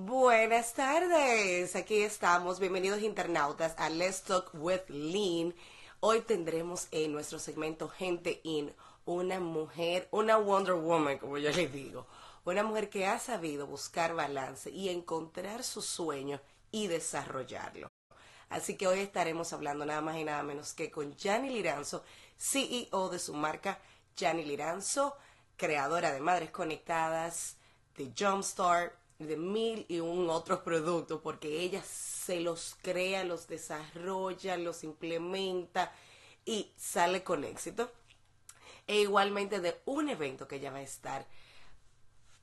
Buenas tardes, aquí estamos. Bienvenidos internautas a Let's Talk with Lean. Hoy tendremos en nuestro segmento Gente In una mujer, una Wonder Woman, como yo les digo, una mujer que ha sabido buscar balance y encontrar su sueño y desarrollarlo. Así que hoy estaremos hablando nada más y nada menos que con Jani Liranzo, CEO de su marca Jani Liranzo, creadora de Madres Conectadas, de Jumpstart, de mil y un otros productos, porque ella se los crea, los desarrolla, los implementa y sale con éxito. E igualmente de un evento que ella va a estar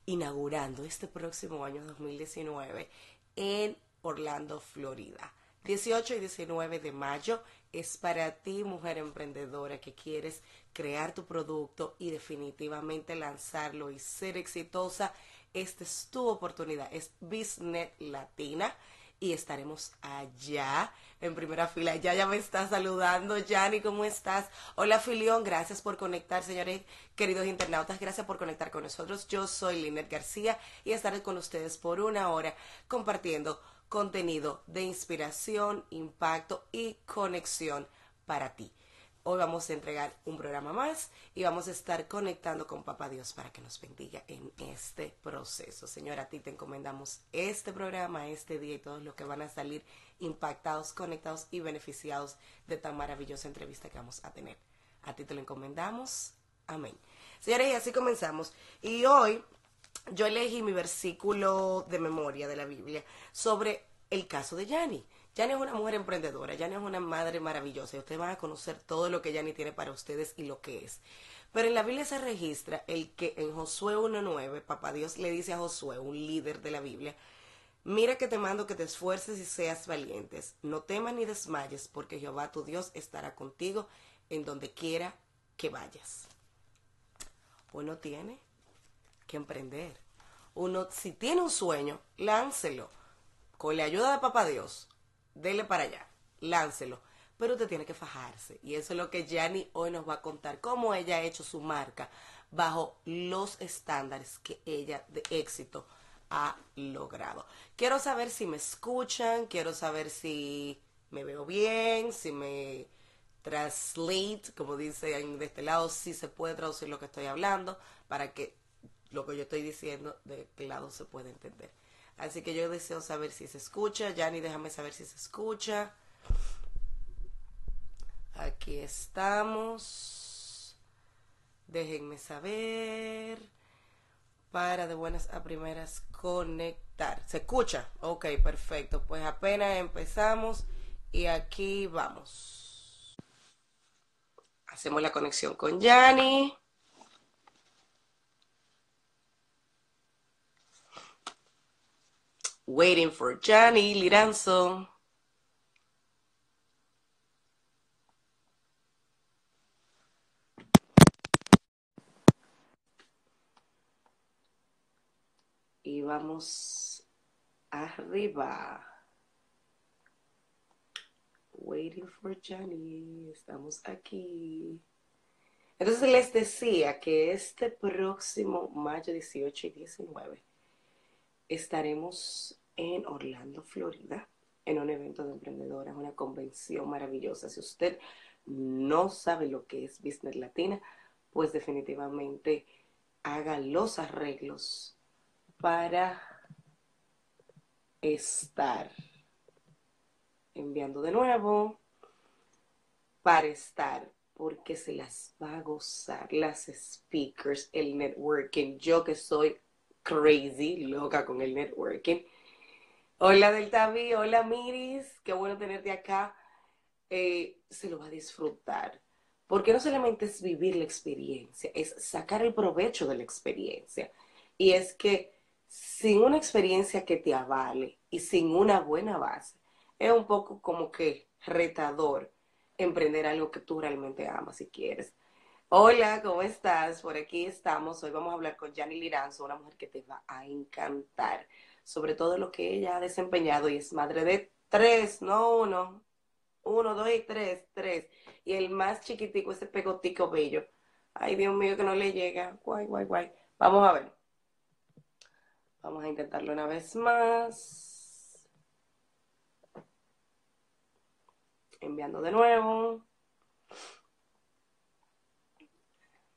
inaugurando este próximo año 2019 en Orlando, Florida. 18 y 19 de mayo es para ti, mujer emprendedora, que quieres crear tu producto y definitivamente lanzarlo y ser exitosa esta es tu oportunidad. Es Business Latina y estaremos allá en primera fila. Ya ya me está saludando, Yanni, ¿cómo estás? Hola, Filión, gracias por conectar, señores, queridos internautas, gracias por conectar con nosotros. Yo soy Linet García y estaré con ustedes por una hora compartiendo contenido de inspiración, impacto y conexión para ti. Hoy vamos a entregar un programa más y vamos a estar conectando con Papá Dios para que nos bendiga en este proceso. Señora, a ti te encomendamos este programa, este día y todos los que van a salir impactados, conectados y beneficiados de tan maravillosa entrevista que vamos a tener. A ti te lo encomendamos. Amén. Señores, y así comenzamos. Y hoy yo elegí mi versículo de memoria de la Biblia sobre el caso de Yanni. Yani es una mujer emprendedora, Yani es una madre maravillosa y ustedes van a conocer todo lo que Yani tiene para ustedes y lo que es. Pero en la Biblia se registra el que en Josué 1.9, Papá Dios le dice a Josué, un líder de la Biblia, mira que te mando que te esfuerces y seas valientes, no temas ni desmayes, porque Jehová tu Dios estará contigo en donde quiera que vayas. Uno tiene que emprender. Uno, si tiene un sueño, láncelo. Con la ayuda de Papá Dios, dele para allá, láncelo. Pero usted tiene que fajarse. Y eso es lo que Yanni hoy nos va a contar, cómo ella ha hecho su marca bajo los estándares que ella de éxito ha logrado. Quiero saber si me escuchan, quiero saber si me veo bien, si me translate, como dice de este lado, si se puede traducir lo que estoy hablando, para que lo que yo estoy diciendo de este lado se pueda entender. Así que yo deseo saber si se escucha. Yani, déjame saber si se escucha. Aquí estamos. Déjenme saber. Para de buenas a primeras conectar. ¿Se escucha? Ok, perfecto. Pues apenas empezamos y aquí vamos. Hacemos la conexión con Yani. Waiting for Johnny Liranzo. Y vamos arriba. Waiting for Johnny. Estamos aquí. Entonces les decía que este próximo mayo 18 y 19 estaremos en Orlando, Florida, en un evento de emprendedoras, una convención maravillosa. Si usted no sabe lo que es Business Latina, pues definitivamente haga los arreglos para estar enviando de nuevo, para estar, porque se las va a gozar las speakers, el networking. Yo que soy crazy, loca con el networking. Hola Deltavi, hola Miris, qué bueno tenerte acá. Eh, se lo va a disfrutar. Porque no solamente es vivir la experiencia, es sacar el provecho de la experiencia. Y es que sin una experiencia que te avale y sin una buena base, es un poco como que retador emprender algo que tú realmente amas y quieres. Hola, ¿cómo estás? Por aquí estamos. Hoy vamos a hablar con Jani Liranzo, una mujer que te va a encantar, sobre todo lo que ella ha desempeñado y es madre de tres, no uno, uno, dos y tres, tres. Y el más chiquitico, ese pegotico bello. Ay, Dios mío, que no le llega. Guay, guay, guay. Vamos a ver. Vamos a intentarlo una vez más. Enviando de nuevo.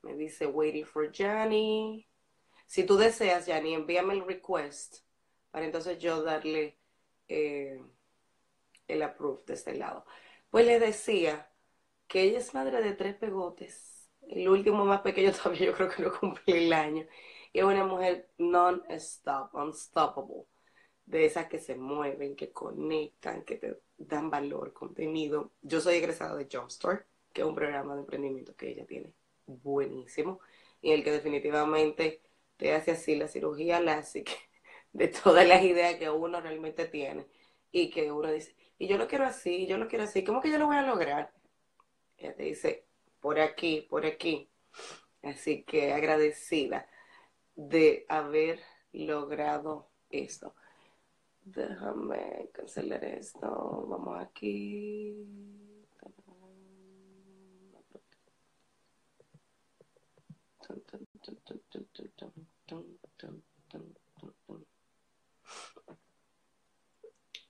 Me dice waiting for Johnny. Si tú deseas, Johnny, envíame el request para entonces yo darle eh, el approve de este lado. Pues le decía que ella es madre de tres pegotes. El último más pequeño todavía yo creo que no cumple el año. Y es una mujer non-stop, unstoppable. De esas que se mueven, que conectan, que te dan valor, contenido. Yo soy egresada de Jumpstart, que es un programa de emprendimiento que ella tiene buenísimo. Y el que definitivamente te hace así la cirugía lásica de todas las ideas que uno realmente tiene. Y que uno dice, y yo lo quiero así, yo lo quiero así, ¿cómo que yo lo voy a lograr? Ella te dice, por aquí, por aquí. Así que agradecida de haber logrado esto. Déjame cancelar esto. Vamos aquí.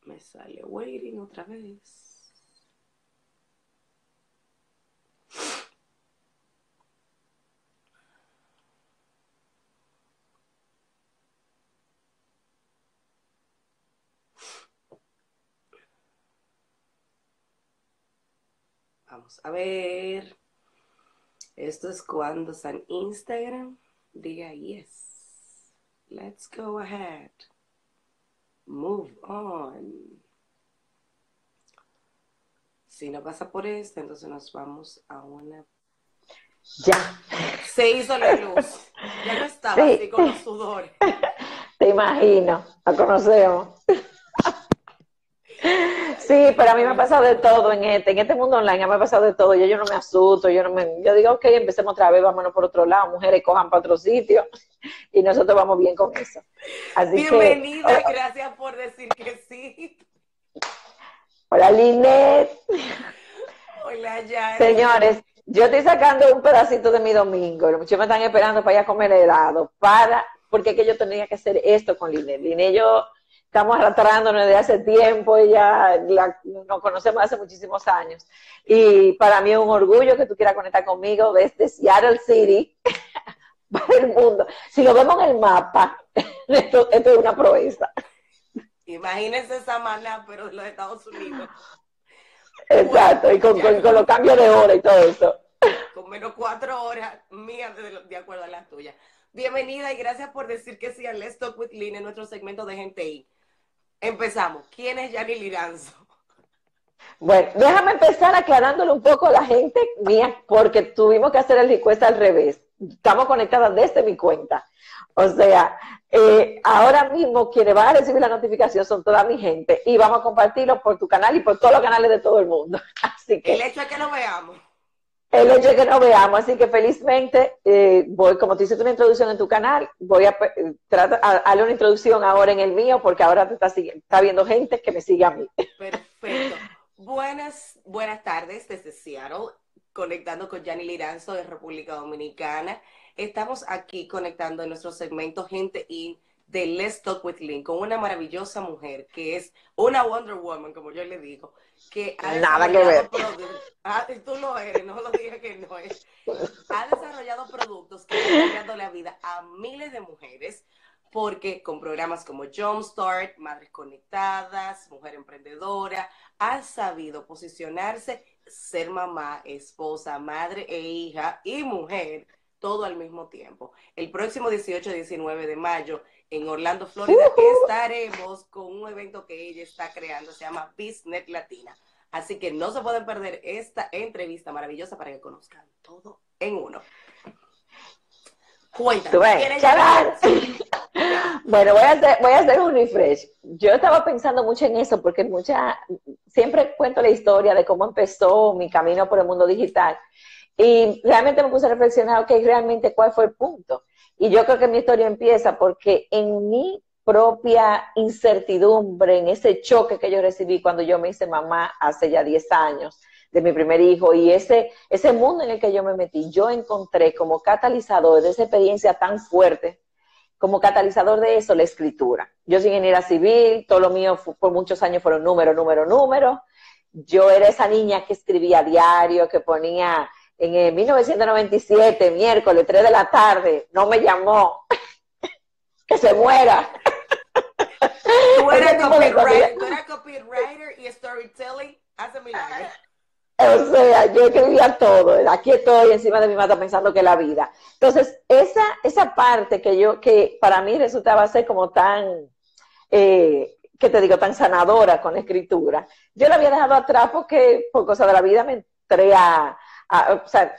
Me sale waiting otra vez. Vamos a ver. Esto es cuando San Instagram diga yes. Let's go ahead. Move on. Si no pasa por esto, entonces nos vamos a una. Ya. Se hizo la luz. Ya no estaba así con los sudores. Te imagino, la conocemos. Sí, pero a mí me ha pasado de todo en este, en este mundo online, me ha pasado de todo. Yo, yo no me asusto, yo no me, yo digo, ok, empecemos otra vez, vámonos por otro lado, mujeres cojan para otro sitio y nosotros vamos bien con eso. Así Bienvenida, oh, gracias por decir que sí. Hola, Linet. Hola, ya. Señores, yo estoy sacando un pedacito de mi domingo. Muchos me están esperando para ir a comer helado, para, porque es que yo tenía que hacer esto con Linet. Linet, yo estamos arrastrándonos desde hace tiempo, ella la, nos conocemos hace muchísimos años. Y para mí es un orgullo que tú quieras conectar conmigo desde Seattle City para el mundo. Si lo vemos en el mapa, esto, es una proeza. Imagínense esa mana, pero de los Estados Unidos. Exacto, y con, los cambios de hora y todo eso. Con menos cuatro horas mías de, de acuerdo a las tuyas. Bienvenida y gracias por decir que sí a Let's Talk with Lynn en nuestro segmento de Gente I. Empezamos. ¿Quién es Yanni Liranzo? Bueno, déjame empezar aclarándole un poco a la gente mía, porque tuvimos que hacer el encuesta al revés. Estamos conectadas desde mi cuenta. O sea, eh, ahora mismo quienes van a recibir la notificación son toda mi gente y vamos a compartirlo por tu canal y por todos los canales de todo el mundo. Así que, el hecho es que lo veamos. El hecho de que no veamos, así que felizmente eh, voy, como te hiciste una introducción en tu canal, voy a tratar a, una introducción ahora en el mío, porque ahora te está, está viendo gente que me sigue a mí. Perfecto. Buenas, buenas tardes desde Seattle, conectando con Yanni Liranzo de República Dominicana. Estamos aquí conectando en nuestro segmento Gente In de Let's Talk with Lynn con una maravillosa mujer que es una Wonder Woman, como yo le digo, que ha Nada que ver. Ah, tú lo eres, no lo dije que no es. Ha desarrollado productos que están cambiando la vida a miles de mujeres porque con programas como Jumpstart, Madres Conectadas, Mujer Emprendedora, ha sabido posicionarse, ser mamá, esposa, madre e hija y mujer todo al mismo tiempo. El próximo 18 y 19 de mayo en Orlando, Florida, estaremos con un evento que ella está creando, se llama Business Latina. Así que no se pueden perder esta entrevista maravillosa para que conozcan todo en uno. Cuéntame. bueno, voy a, hacer, voy a hacer un refresh. Yo estaba pensando mucho en eso porque mucha, siempre cuento la historia de cómo empezó mi camino por el mundo digital. Y realmente me puse a reflexionar, ok, realmente cuál fue el punto. Y yo creo que mi historia empieza porque en mi propia incertidumbre, en ese choque que yo recibí cuando yo me hice mamá hace ya 10 años de mi primer hijo y ese, ese mundo en el que yo me metí, yo encontré como catalizador de esa experiencia tan fuerte como catalizador de eso la escritura. Yo soy ingeniera civil, todo lo mío por muchos años fueron número, número, número. Yo era esa niña que escribía diario, que ponía en el 1997, miércoles, 3 de la tarde, no me llamó, que se muera. Tú eras, copywriter, y storytelling, hace milagros. O sea, yo escribía todo, aquí estoy encima de mi mata pensando que la vida. Entonces, esa, esa parte que yo, que para mí resultaba ser como tan, eh, que te digo, tan sanadora con la escritura, yo la había dejado atrás porque por cosas de la vida me entré a, o sea,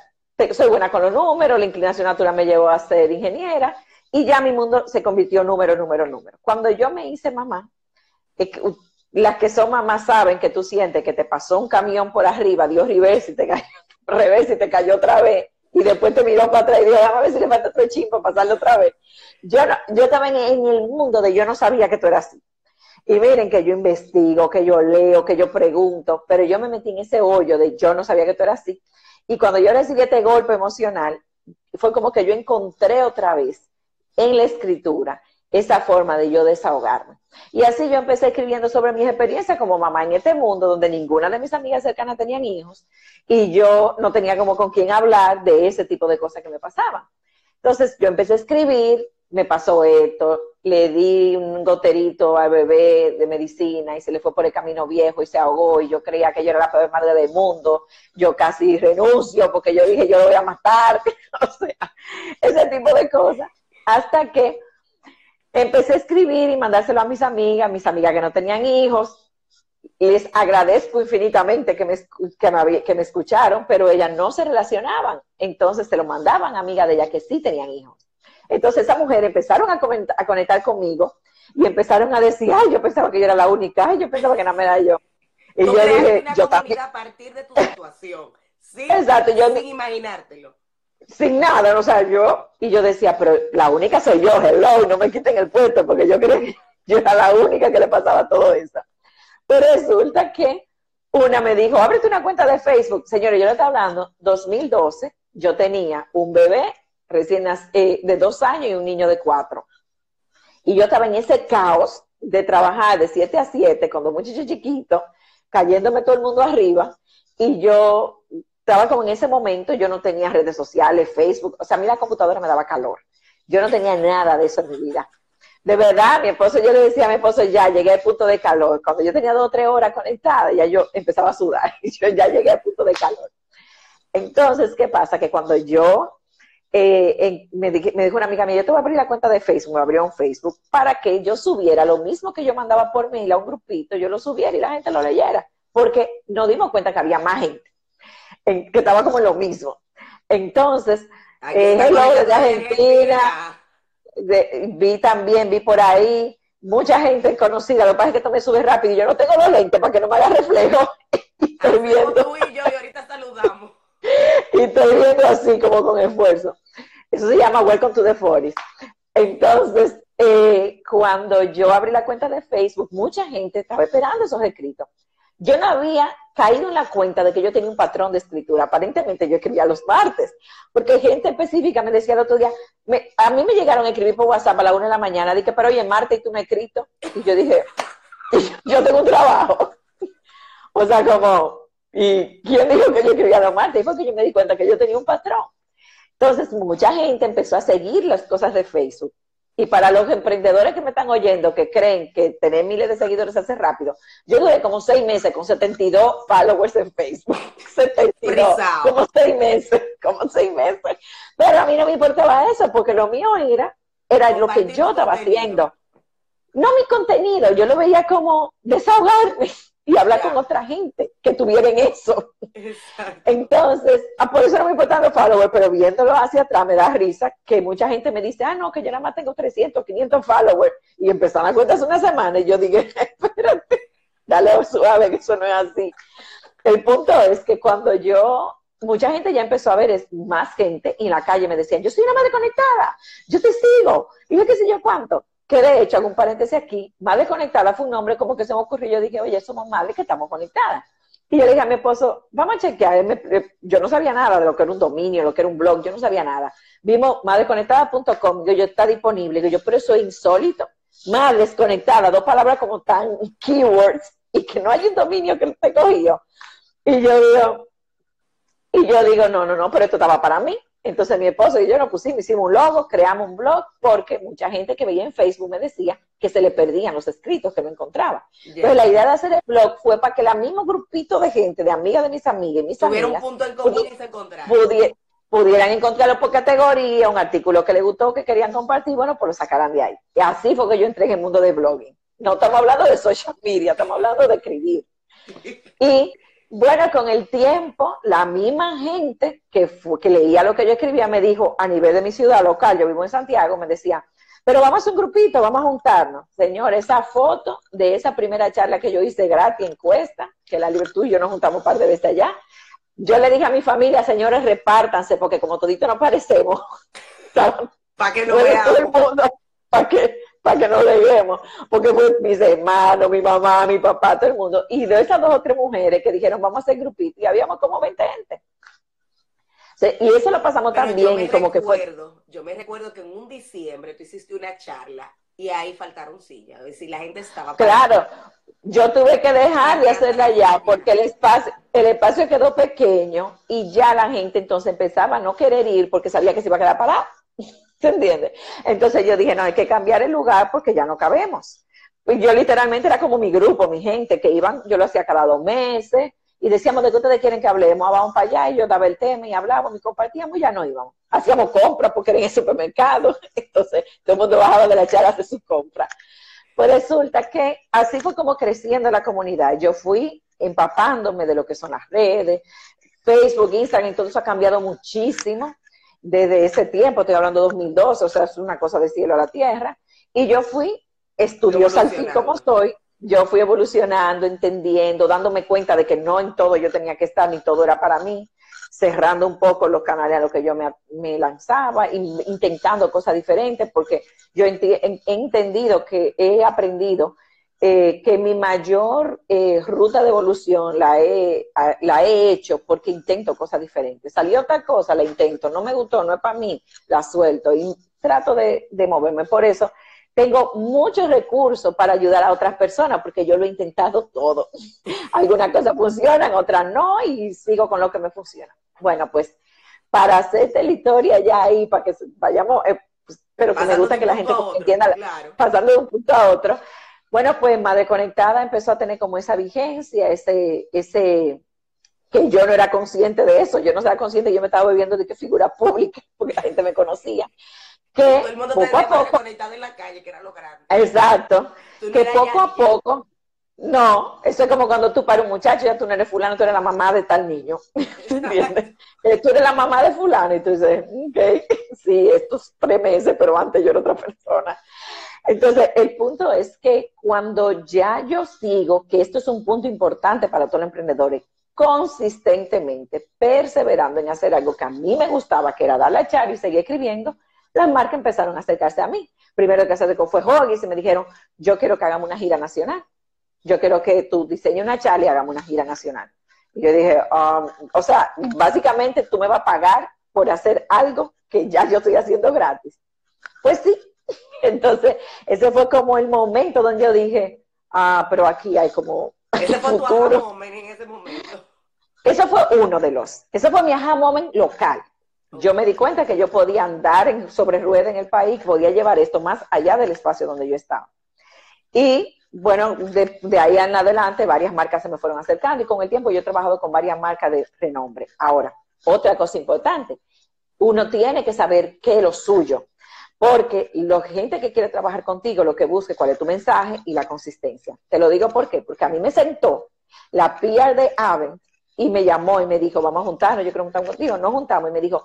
soy buena con los números, la inclinación natural me llevó a ser ingeniera y ya mi mundo se convirtió número, número, número. Cuando yo me hice mamá, las que son mamás saben que tú sientes que te pasó un camión por arriba, Dios reverse y te cayó, revés y te cayó otra vez, y después te miró para atrás y dijo, a ver si le falta otro para pasarlo otra vez. Yo, no, yo estaba en, en, el mundo de yo no sabía que tú eras así. Y miren que yo investigo, que yo leo, que yo pregunto, pero yo me metí en ese hoyo de yo no sabía que tú eras así. Y cuando yo recibí este golpe emocional, fue como que yo encontré otra vez en la escritura esa forma de yo desahogarme. Y así yo empecé escribiendo sobre mis experiencias como mamá en este mundo donde ninguna de mis amigas cercanas tenían hijos y yo no tenía como con quién hablar de ese tipo de cosas que me pasaban. Entonces yo empecé a escribir, me pasó esto, le di un goterito al bebé de medicina y se le fue por el camino viejo y se ahogó y yo creía que yo era la peor madre del mundo, yo casi renuncio porque yo dije yo lo voy a matar, o sea, ese tipo de cosas. Hasta que empecé a escribir y mandárselo a mis amigas, mis amigas que no tenían hijos. Les agradezco infinitamente que me, que me, escucharon, pero ellas no se relacionaban. Entonces se lo mandaban a amigas de ellas que sí tenían hijos. Entonces esas mujeres empezaron a, a, conectar conmigo y empezaron a decir, ay, yo pensaba que yo era la única, ay, yo pensaba que no me era yo. Y yo dije, yo también. a partir de tu situación. Sí, Exacto, yo sin imaginártelo sin nada, o sea, yo, y yo decía, pero la única soy yo, hello, no me quiten el puesto, porque yo creía que yo era la única que le pasaba todo eso. Pero resulta que una me dijo, ábrete una cuenta de Facebook. Señores, yo le estaba hablando, 2012, yo tenía un bebé recién eh, de dos años y un niño de cuatro. Y yo estaba en ese caos de trabajar de siete a siete con dos muchachos chiquitos, cayéndome todo el mundo arriba, y yo estaba como en ese momento, yo no tenía redes sociales, Facebook, o sea, a mí la computadora me daba calor. Yo no tenía nada de eso en mi vida. De verdad, mi esposo, yo le decía a mi esposo, ya llegué al punto de calor. Cuando yo tenía dos o tres horas conectada, ya yo empezaba a sudar yo ya llegué al punto de calor. Entonces, ¿qué pasa? Que cuando yo eh, me, me, dijo una amiga mía, yo te voy a abrir la cuenta de Facebook, me abrió un Facebook, para que yo subiera lo mismo que yo mandaba por mail a un grupito, yo lo subiera y la gente lo leyera, porque nos dimos cuenta que había más gente que estaba como lo mismo. Entonces, eh, hello desde Argentina, vi también, vi por ahí, mucha gente conocida, lo que pasa es que esto me sube rápido y yo no tengo los lentes para que no me haga reflejo. y estoy viendo. Tú y yo, y ahorita saludamos. y estoy viendo así como con esfuerzo. Eso se llama Welcome to the Forest. Entonces, eh, cuando yo abrí la cuenta de Facebook, mucha gente estaba esperando esos escritos. Yo no había caído en la cuenta de que yo tenía un patrón de escritura. Aparentemente yo escribía los martes, porque gente específica me decía el otro día, a mí me llegaron a escribir por WhatsApp a la una de la mañana, dije, pero oye, martes y tú me has escrito. Y yo dije, yo tengo un trabajo. o sea, como, ¿y quién dijo que yo escribía los martes? Y fue que yo me di cuenta que yo tenía un patrón. Entonces, mucha gente empezó a seguir las cosas de Facebook. Y para los emprendedores que me están oyendo, que creen que tener miles de seguidores hace rápido, yo duré como seis meses con 72 followers en Facebook. 72, como seis meses, como seis meses. Pero a mí no me importaba eso, porque lo mío era, era lo que yo estaba haciendo. No mi contenido, yo lo veía como desahogarme y hablar con otra gente que tuvieran eso. Entonces, ah, por eso no me importan los followers, pero viéndolo hacia atrás me da risa que mucha gente me dice, ah, no, que yo nada más tengo 300, 500 followers. Y empezaron a cuentas una semana y yo dije, espérate, dale suave, que eso no es así. El punto es que cuando yo, mucha gente ya empezó a ver es más gente y en la calle me decían, yo soy una madre conectada, yo te sigo, y yo qué sé yo cuánto que de hecho, hago un paréntesis aquí, Madre Conectada fue un nombre como que se me ocurrió, yo dije, oye, somos madres que estamos conectadas. Y yo le dije a mi esposo, vamos a chequear. Yo no sabía nada de lo que era un dominio, lo que era un blog, yo no sabía nada. Vimos madresconectada.com, yo, yo está disponible. yo, pero eso es insólito. Más desconectada, dos palabras como tan keywords y que no hay un dominio que te cogió. Y yo digo, y yo digo, no, no, no, pero esto estaba para mí. Entonces mi esposo y yo nos pusimos, hicimos un logo, creamos un blog, porque mucha gente que veía en Facebook me decía que se le perdían los escritos, que no encontraba. Entonces la idea de hacer el blog fue para que el mismo grupito de gente, de amigas de mis amigas y mis Tuviera amigas, un punto en común y se encontraran. pudieran encontrarlo por categoría, un artículo que les gustó, que querían compartir, bueno, pues lo sacaran de ahí. Y así fue que yo entré en el mundo de blogging. No estamos hablando de social media, estamos hablando de escribir. Y bueno, con el tiempo, la misma gente que, que leía lo que yo escribía me dijo, a nivel de mi ciudad local, yo vivo en Santiago, me decía, pero vamos a un grupito, vamos a juntarnos. Señor, esa foto de esa primera charla que yo hice gratis encuesta, que la Libertad y yo nos juntamos un par de veces allá, yo le dije a mi familia, señores, repártanse, porque como todito nos parecemos, para que no veamos. para que para que no leemos, porque fue mis hermanos, mi mamá, mi papá, todo el mundo. Y de esas dos o tres mujeres que dijeron, vamos a hacer grupito, y habíamos como 20 gente. y eso lo pasamos y como que fue... Yo me recuerdo que en un diciembre tú hiciste una charla y ahí faltaron sillas, es decir, la gente estaba... Claro, yo tuve que dejar de hacerla ya porque el espacio, el espacio quedó pequeño y ya la gente entonces empezaba a no querer ir porque sabía que se iba a quedar parado. ¿Se entiende? Entonces yo dije, no, hay que cambiar el lugar porque ya no cabemos. Y yo literalmente era como mi grupo, mi gente, que iban, yo lo hacía cada dos meses, y decíamos, ¿de qué ustedes quieren que hablemos? Ah, vamos para allá, y yo daba el tema y hablábamos y compartíamos y ya no íbamos. Hacíamos compras porque era en el supermercado, entonces todo el mundo bajaba de la charla hacer sus compras. Pues resulta que así fue como creciendo la comunidad. Yo fui empapándome de lo que son las redes, Facebook, Instagram, eso ha cambiado muchísimo desde ese tiempo, estoy hablando de 2012, o sea, es una cosa de cielo a la tierra, y yo fui estudiosa al fin como estoy, yo fui evolucionando, entendiendo, dándome cuenta de que no en todo yo tenía que estar, ni todo era para mí, cerrando un poco los canales a los que yo me, lanzaba, intentando cosas diferentes, porque yo he entendido que he aprendido eh, que mi mayor eh, ruta de evolución la he, la he hecho porque intento cosas diferentes. Salió otra cosa, la intento, no me gustó, no es para mí, la suelto y trato de, de moverme. Por eso tengo muchos recursos para ayudar a otras personas porque yo lo he intentado todo. Algunas cosas funcionan, otras no y sigo con lo que me funciona. Bueno, pues para hacerte la historia ya ahí, para que vayamos, eh, pues, pero que me gusta que la gente entienda, pasando de un punto a otro. Bueno, pues Madre Conectada empezó a tener como esa vigencia, ese, ese, que yo no era consciente de eso, yo no era consciente, yo me estaba viviendo de que figura pública, porque la gente me conocía. Que Todo el mundo poco a poco, conectado en la calle, que era lo grande. Exacto, que poco a poco, no, eso es como cuando tú para un muchacho, ya tú no eres fulano, tú eres la mamá de tal niño, ¿entiendes? Tú eres la mamá de fulano y tú dices, ok, sí, estos tres meses, pero antes yo era otra persona. Entonces, el punto es que cuando ya yo sigo, que esto es un punto importante para todos los emprendedores, consistentemente, perseverando en hacer algo que a mí me gustaba, que era dar la charla y seguir escribiendo, las marcas empezaron a acercarse a mí. Primero que se acercó fue Hoggies y me dijeron, yo quiero que hagamos una gira nacional. Yo quiero que tú diseñes una charla y hagamos una gira nacional. Y yo dije, um, o sea, básicamente tú me vas a pagar por hacer algo que ya yo estoy haciendo gratis. Pues sí, Entonces, ese fue como el momento donde yo dije, ah, pero aquí hay como ese fue tu moment en ese momento. Eso fue uno de los, ese fue mi aha moment local. Yo me di cuenta que yo podía andar en, sobre rueda en el país, podía llevar esto más allá del espacio donde yo estaba. Y bueno, de, de, ahí en adelante varias marcas se me fueron acercando y con el tiempo yo he trabajado con varias marcas de renombre. Ahora, otra cosa importante, uno tiene que saber qué es lo suyo. Porque la gente que quiere trabajar contigo lo que busca es cuál es tu mensaje y la consistencia. Te lo digo por qué, porque a mí me sentó la PR de Aven y me llamó y me dijo, vamos a juntarnos, yo quiero juntar contigo. No juntamos y me dijo,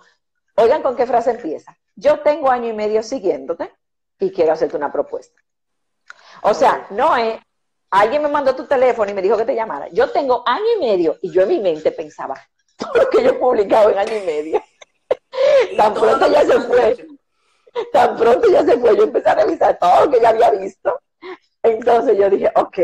oigan, ¿con qué frase empieza? Yo tengo año y medio siguiéndote y quiero hacerte una propuesta. O sea, no es, alguien me mandó tu teléfono y me dijo que te llamara. Yo tengo año y medio y yo en mi mente pensaba, todo lo que yo he publicado en año y medio. Tan pronto ya se fue tan pronto ya se fue, yo empecé a revisar todo lo que ya había visto. Entonces yo dije, ok,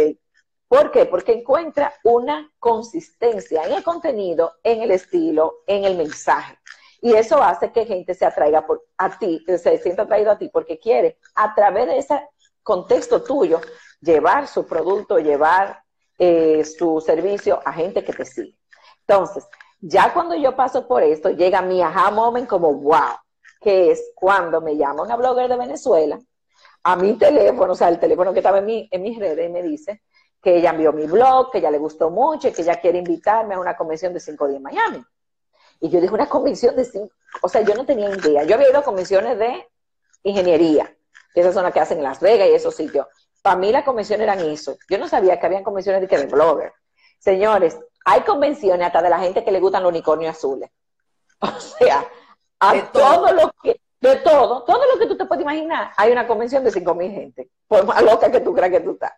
¿Por qué? Porque encuentra una consistencia en el contenido, en el estilo, en el mensaje. Y eso hace que gente se atraiga por, a ti, se sienta atraído a ti porque quiere, a través de ese contexto tuyo, llevar su producto, llevar eh, su servicio a gente que te sigue. Entonces, ya cuando yo paso por esto, llega mi aha moment como wow, que es cuando me llama una blogger de Venezuela a mi teléfono, o sea, el teléfono que estaba en, mi, en mis redes, y me dice que ella envió mi blog, que ella le gustó mucho y que ella quiere invitarme a una convención de cinco días en Miami. Y yo dije, una convención de cinco, o sea, yo no tenía idea. Yo había ido a convenciones de ingeniería, que esas son las que hacen en Las Vegas y esos sitios. Para mí las convenciones eran eso. Yo no sabía que habían convenciones de que de blogger. Señores, hay convenciones hasta de la gente que le gustan los unicornios azules. O sea, a todo. lo que, de todo, todo lo que tú te puedes imaginar, hay una convención de 5.000 gente, por más loca que tú creas que tú estás.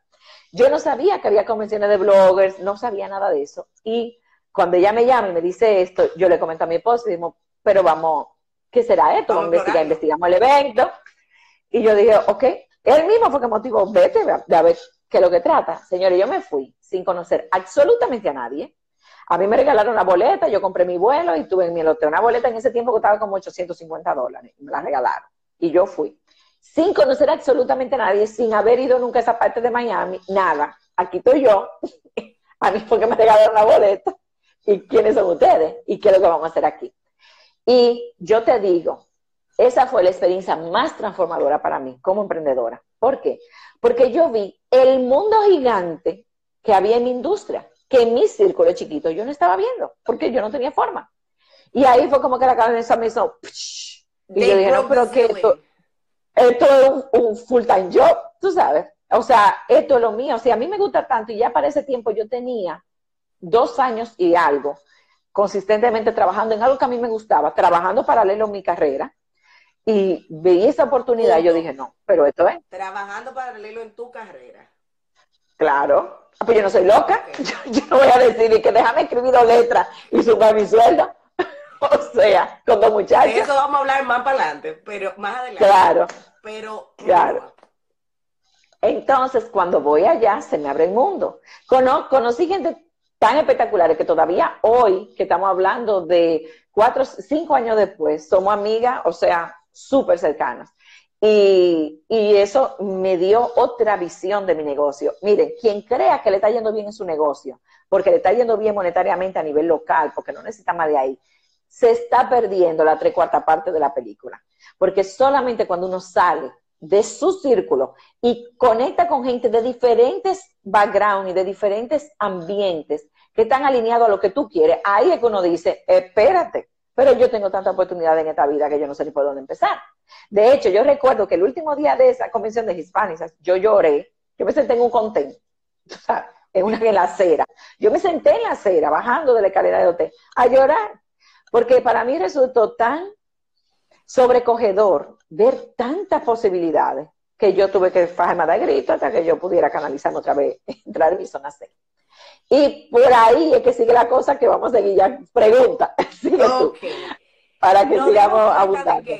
Yo no sabía que había convenciones de bloggers, no sabía nada de eso. Y cuando ella me llama y me dice esto, yo le comento a mi esposo y digo, pero vamos, ¿qué será esto? Vamos a investigar, investigamos el evento. Y yo dije, ok, él mismo fue que motivó, vete a ver qué es lo que trata. Señores, yo me fui sin conocer absolutamente a nadie. A mí me regalaron una boleta, yo compré mi vuelo y tuve en mi hotel una boleta en ese tiempo que estaba como 850 dólares. Me la regalaron. Y yo fui. Sin conocer absolutamente a nadie, sin haber ido nunca a esa parte de Miami, nada. Aquí estoy yo. a mí fue que me regalaron la boleta. ¿Y quiénes son ustedes? ¿Y qué es lo que vamos a hacer aquí? Y yo te digo, esa fue la experiencia más transformadora para mí como emprendedora. ¿Por qué? Porque yo vi el mundo gigante que había en mi industria, que en mi círculo chiquito yo no estaba viendo, porque yo no tenía forma. Y ahí fue como que la cabeza me hizo... Y yo dije, no, pero que esto, esto es un, un full-time job, tú sabes. O sea, esto es lo mío. O sea, a mí me gusta tanto y ya para ese tiempo yo tenía dos años y algo consistentemente trabajando en algo que a mí me gustaba, trabajando paralelo en mi carrera, y vi esa oportunidad y yo dije, no, pero esto es. Trabajando paralelo en tu carrera. Claro. Ah, pues yo no soy loca. Yo, no voy a decir que déjame escribir dos letras y sumar mi sueldo. o sea, con dos muchachos. De eso vamos a hablar más para adelante, pero más adelante. Claro. Pero. Claro. Entonces, cuando voy allá, se me abre el mundo. conocí gente tan espectaculares que todavía hoy, que estamos hablando de cuatro, cinco años después, somos amigas, o sea, súper cercanas. Y, y, eso me dio otra visión de mi negocio. Miren, quien crea que le está yendo bien en su negocio, porque le está yendo bien monetariamente a nivel local, porque no necesita más de ahí, se está perdiendo la tres cuarta parte de la película. Porque solamente cuando uno sale de su círculo y conecta con gente de diferentes backgrounds y de diferentes ambientes que están alineados a lo que tú quieres, ahí es que uno dice, espérate, pero yo tengo tanta oportunidad en esta vida que yo no sé ni por dónde empezar. De hecho, yo recuerdo que el último día de esa convención de hispanistas, yo lloré, yo me senté en un contén, en una en la acera. Yo me senté en la acera, bajando de la escalera de hotel, a llorar, porque para mí resultó tan sobrecogedor ver tantas posibilidades que yo tuve que fajarme de grito hasta que yo pudiera canalizarme otra vez, entrar en mi zona C. Y por ahí es que sigue la cosa que vamos a seguir ya. Pregunta. para que sigamos abundando.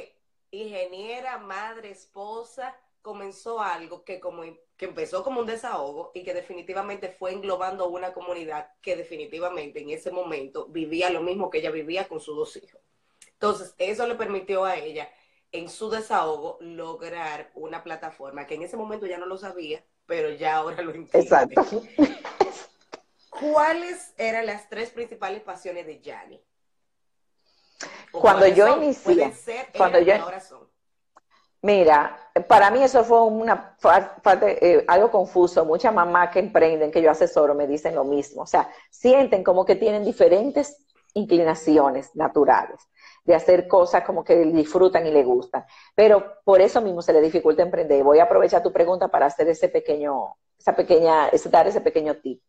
Ingeniera, madre, esposa, comenzó algo que como que empezó como un desahogo y que definitivamente fue englobando una comunidad que definitivamente en ese momento vivía lo mismo que ella vivía con sus dos hijos. Entonces, eso le permitió a ella en su desahogo lograr una plataforma que en ese momento ya no lo sabía, pero ya ahora lo entiende. Exacto. ¿Cuáles eran las tres principales pasiones de Yanni? Cuando yo inicié, cuando yo, Mira, para mí eso fue una eh, algo confuso. Muchas mamás que emprenden, que yo asesoro, me dicen lo mismo. O sea, sienten como que tienen diferentes inclinaciones naturales de hacer cosas como que disfrutan y le gustan. Pero por eso mismo se le dificulta emprender. Voy a aprovechar tu pregunta para hacer ese pequeño, esa pequeña, dar ese pequeño tip.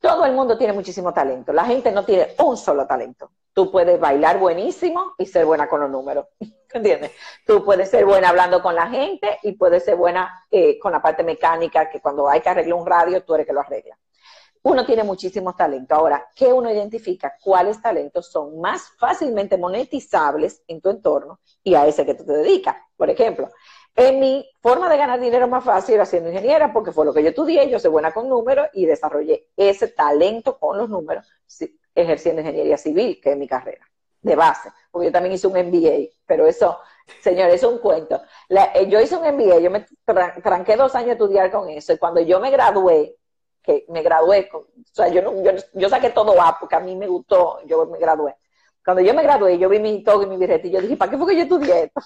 Todo el mundo tiene muchísimo talento. La gente no tiene un solo talento. Tú puedes bailar buenísimo y ser buena con los números. ¿Entiendes? Tú puedes ser buena hablando con la gente y puedes ser buena eh, con la parte mecánica, que cuando hay que arreglar un radio, tú eres que lo arregla. Uno tiene muchísimos talentos. Ahora, ¿qué uno identifica? ¿Cuáles talentos son más fácilmente monetizables en tu entorno y a ese que tú te dedicas? Por ejemplo, En mi forma de ganar dinero más fácil era siendo ingeniera, porque fue lo que yo estudié, yo soy buena con números y desarrollé ese talento con los números ejerciendo ingeniería civil, que es mi carrera de base, porque yo también hice un MBA, pero eso, señores, es un cuento. Eh, yo hice un MBA, yo me tranqué dos años a estudiar con eso, y cuando yo me gradué, que me gradué, o sea, yo, no, yo, yo saqué todo A porque a mí me gustó, yo me gradué. Cuando yo me gradué, yo vi mi todo y mi birrete y yo dije, ¿para qué fue que yo estudié esto?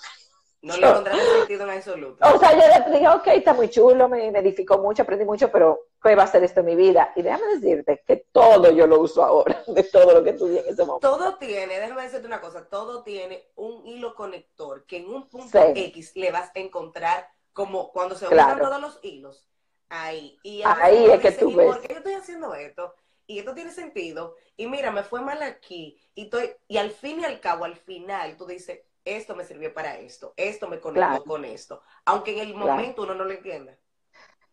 No le encontraste sentido en absoluto. O sea, yo dije, ok, está muy chulo, me, edificó mucho, aprendí mucho, pero ¿qué va a ser esto en mi vida? Y déjame decirte que todo yo lo uso ahora, de todo lo que estudié en ese momento. Todo tiene, déjame decirte una cosa, todo tiene un hilo conector que en un punto X le vas a encontrar como cuando se unen todos los hilos. Ahí. Y ahí es que tú ves. ¿Por qué yo estoy haciendo esto? Y esto tiene sentido. Y mira, me fue mal aquí. Y, estoy, y al fin y al cabo, al final, tú dices, esto me sirvió para esto, esto me conectó con esto, aunque en el momento uno no lo entienda.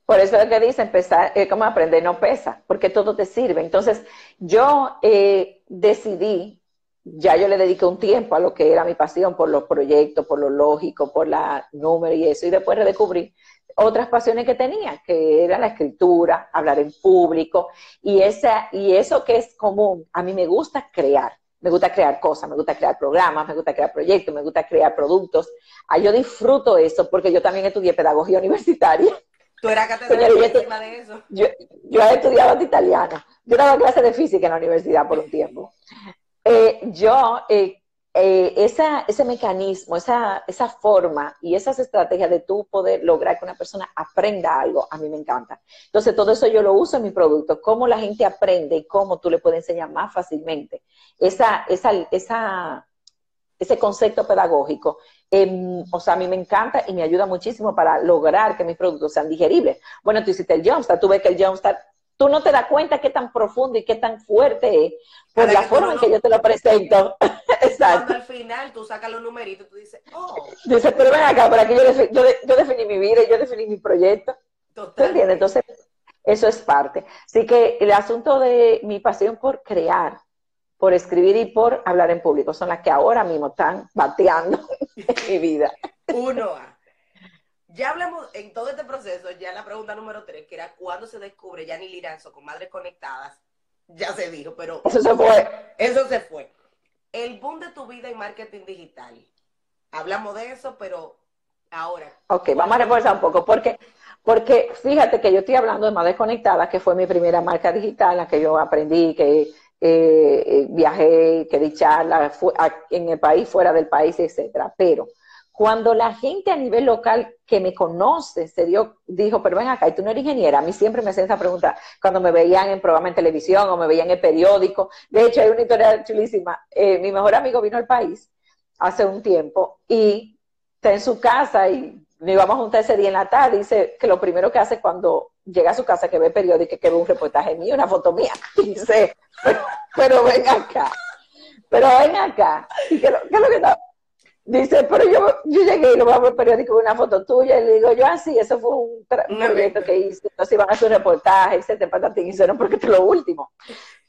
Por eso es lo que dice, empezar, eh, como aprender no pesa, porque todo te sirve. Entonces, yo eh, decidí, ya yo le dediqué un tiempo a lo que era mi pasión por los proyectos, por lo lógico, por la número y eso, y después redescubrí otras pasiones que tenía, que era la escritura, hablar en público, y, esa, y eso que es común, a mí me gusta crear me gusta crear cosas, me gusta crear programas, me gusta crear proyectos, me gusta crear productos. Ah, yo disfruto eso porque yo también estudié pedagogía universitaria. ¿Tú eras catedrática de eso? Yo, yo he estudiado italiano. Yo daba clase de física en la universidad por un tiempo. Eh, yo eh, eh, esa, ese mecanismo, esa, esa forma y esas estrategias de tú poder lograr que una persona aprenda algo, a mí me encanta. Entonces, todo eso yo lo uso en mi producto, cómo la gente aprende y cómo tú le puedes enseñar más fácilmente. Esa, esa, esa, ese concepto pedagógico, em, o sea, a mí me encanta y me ayuda muchísimo para lograr que mis productos sean digeribles. Bueno, tú hiciste el Jumpstart, tú ves que el Jumpstart tú no te das cuenta qué tan profundo y qué tan fuerte es por la forma en que yo te lo presento. Exacto. Cuando al final tú sacas los numeritos, tú dices, oh. Dices, pero ven acá, por aquí yo, yo, definí mi vida y yo definí mi proyecto. Total. entiendes? Entonces, eso es parte. Así que el asunto de mi pasión por crear, por escribir y por hablar en público son las que ahora mismo están bateando en mi vida. Uno a ya hablamos en todo este proceso, ya la pregunta número tres, que era cuándo se descubre Yanni Liranzo con Madres Conectadas, ya se dijo, pero... Eso se fue. Eso se fue. El boom de tu vida en marketing digital. Hablamos de eso, pero ahora... Ok, vamos a reforzar un poco, porque, porque fíjate que yo estoy hablando de Madres Conectadas, que fue mi primera marca digital, la que yo aprendí, que eh, viajé, que di charlas en el país, fuera del país, etcétera. Pero cuando la gente a nivel local que me conoce se dio, dijo, pero ven acá, y tú no eres ingeniera, a mí siempre me hacen esa pregunta cuando me veían en programa en televisión o me veían en el periódico. De hecho, hay una historia chulísima. Eh, mi mejor amigo vino al país hace un tiempo y está en su casa y nos íbamos a juntar ese día en la tarde. Dice que lo primero que hace cuando llega a su casa que ve periódico que ve un reportaje mío, una foto mía. Dice, pero, ven acá, pero ven acá. ¿Qué, qué es lo que está? Dice, pero yo, yo llegué y lo vamos al periódico con una foto tuya y le digo, yo así, ah, eso fue un, proyecto que hice, entonces iban a hacer reportaje, etcétera, patatín, hicieron porque es lo último.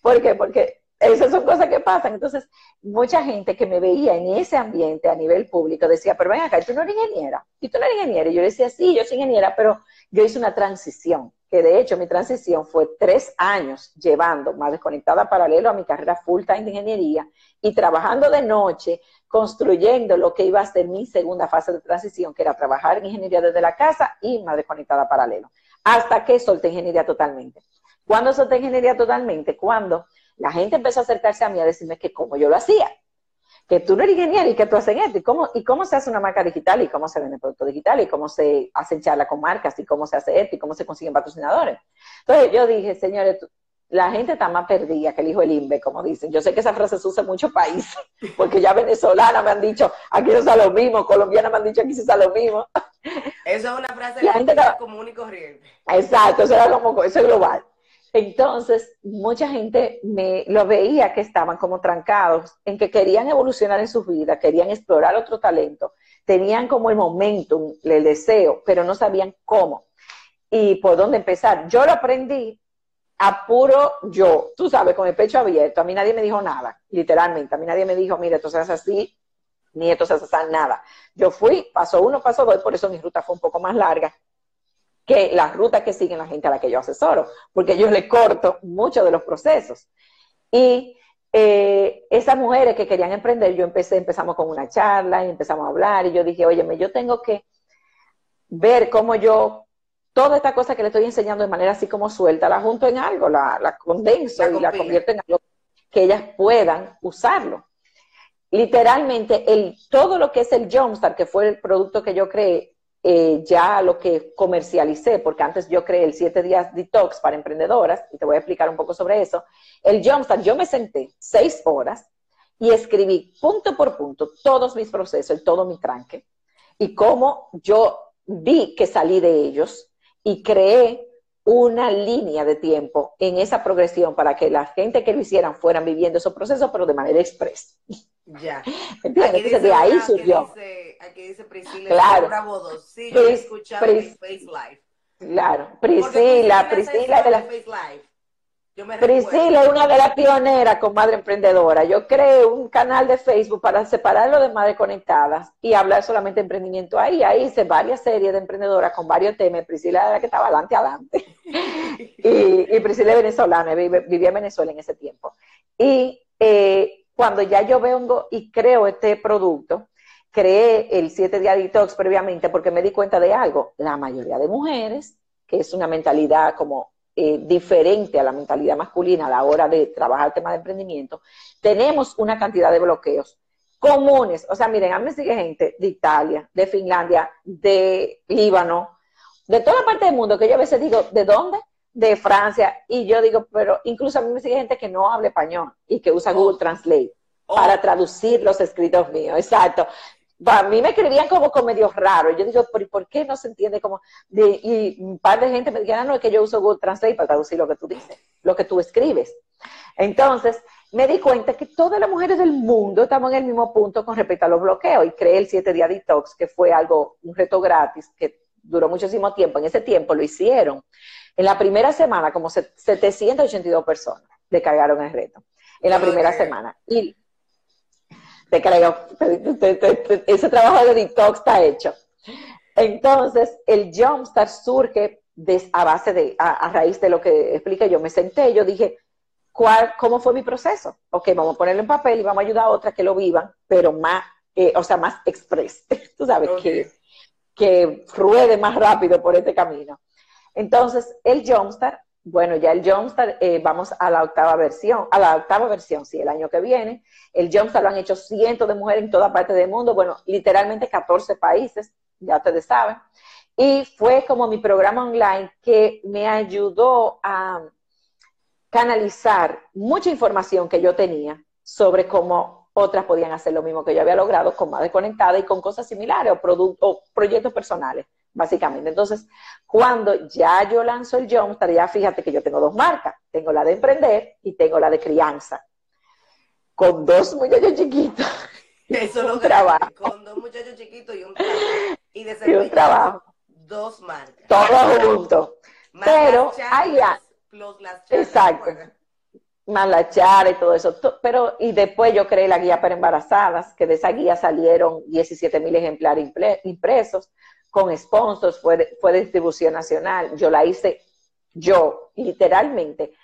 ¿Por qué? Porque esas son cosas que pasan. Entonces, mucha gente que me veía en ese ambiente a nivel público decía, pero ven acá, tú no eres ingeniera, y tú no eres ingeniera. Y yo decía, sí, yo soy ingeniera, pero yo hice una transición, que de hecho mi transición fue tres años llevando más desconectada paralelo a mi carrera full time de ingeniería y trabajando de noche construyendo lo que iba a ser mi segunda fase de transición, que era trabajar en ingeniería desde la casa y madre conectada paralelo. Hasta que solté ingeniería totalmente. ¿Cuándo solté ingeniería totalmente? Cuando la gente empezó a acercarse a mí a decirme que cómo yo lo hacía. Que tú no eres ingeniero y que tú haces esto. ¿Y cómo, y cómo se hace una marca digital? ¿Y cómo se vende producto digital? ¿Y cómo se hacen charla con marcas? ¿Y cómo se hace esto? ¿Y cómo se consiguen patrocinadores? Entonces yo dije, señores, la gente está más perdida que el hijo del INVE, como dicen. Yo sé que esa frase se usa en muchos países, porque ya venezolana me han dicho, aquí no está lo mismo, colombiana me han dicho, aquí se está lo mismo. Eso es una frase la gente común y corriente. Exacto, eso era como, eso es global. Entonces, mucha gente me lo veía que estaban como trancados en que querían evolucionar en su vida, querían explorar otro talento, tenían como el momentum, el deseo, pero no sabían cómo y por dónde empezar. Yo lo aprendí apuro yo, tú sabes, con el pecho abierto. A mí nadie me dijo nada, literalmente. A mí nadie me dijo, mira, tú seas así, nietos, nada. Yo fui, paso uno, paso dos, por eso mi ruta fue un poco más larga que la ruta que siguen la gente a la que yo asesoro, porque yo le corto mucho de los procesos. Y eh, esas mujeres que querían emprender, yo empecé, empezamos con una charla y empezamos a hablar y yo dije, óyeme, yo tengo que ver cómo yo toda esta cosa que le estoy enseñando de manera así como suelta, la junto en algo, la, condenso y la convierto en algo que ellas puedan usarlo. Literalmente, el, todo lo que es el Jumpstart, que fue el producto que yo creé, eh, ya lo que comercialicé, porque antes yo creé el 7 días detox para emprendedoras, y te voy a explicar un poco sobre eso. El Jumpstart, yo me senté seis horas y escribí punto por punto todos mis procesos, todo mi tranque, y cómo yo vi que salí de ellos y creé una línea de tiempo en esa progresión para que la gente que lo hicieran fueran viviendo esos procesos, pero de manera express. Ya. Entonces, de ahí surgió. Aquí dice, Priscila, claro. Bravo 2. Sí, yo he escuchado Face Live. Claro, Priscila, Priscila de la... Face Live. Priscila es una de las pioneras con Madre Emprendedora. Yo creé un canal de Facebook para separarlo de Madre Conectadas y hablar solamente de emprendimiento ahí. Ahí hice varias series de emprendedoras con varios temas. Priscila era la que estaba adelante, adelante. y, Priscila es venezolana, vivía en Venezuela en ese tiempo. Y eh, cuando ya yo vengo y creo este producto, creé el 7 día detox previamente porque me di cuenta de algo. La mayoría de mujeres, que es una mentalidad como eh, diferente a la mentalidad masculina a la hora de trabajar el tema de emprendimiento, tenemos una cantidad de bloqueos comunes. O sea, miren, a mí me sigue gente de Italia, de Finlandia, de Líbano, de toda parte del mundo, que yo a veces digo, ¿de dónde? De Francia. Y yo digo, pero incluso a mí me sigue gente que no habla español y que usa Google oh. Translate para oh. traducir los escritos míos. Exacto a mí me escribían como con medio raro. Yo digo, ¿por, ¿por qué no se entiende como? y un par de gente me decían, ah, no, es que yo uso Google Translate para traducir lo que tú dices, lo que tú escribes. Entonces, me di cuenta que todas las mujeres del mundo estamos en el mismo punto con respecto a los bloqueos. Y creé el 7 día detox, que fue algo, un reto gratis, que duró muchísimo tiempo. En ese tiempo lo hicieron. En la primera semana, como 782 personas descargaron el reto. En la primera semana. Y te creo, ese trabajo de detox está hecho. Entonces, el Jumpstart surge a base de, a, raíz de lo que expliqué, yo me senté, yo dije, ¿cuál, ¿cómo fue mi proceso? Ok, vamos a ponerlo en papel y vamos a ayudar a otras que lo vivan, pero más, eh, o sea, más express, tú sabes, que, que ruede más rápido por este camino. Entonces, el Jumpstart bueno, ya el Jumpstart, eh, vamos a la octava versión, a la octava versión, sí, el año que viene. El Jumpstart lo han hecho cientos de mujeres en toda parte del mundo, bueno, literalmente 14 países, ya ustedes saben. Y fue como mi programa online que me ayudó a canalizar mucha información que yo tenía sobre cómo otras podían hacer lo mismo que yo había logrado con Madre Conectada y con cosas similares o, o proyectos personales básicamente. Entonces, cuando ya yo lanzo el Jumpstart, ya fíjate que yo tengo dos marcas. Tengo la de emprender y tengo la de crianza. Con dos muchachos chiquitos. Eso lo trabajo. Con dos muchachos chiquitos y un trabajo. Y, de un trabajo. Dos marcas. Todo junto. Pero, hay ya. Exacto. Más la chara y todo eso. Pero, y después yo creé la guía para embarazadas, que de esa guía salieron 17 mil ejemplares impresos con sponsors, fue, fue distribución nacional. Yo la hice yo, literalmente,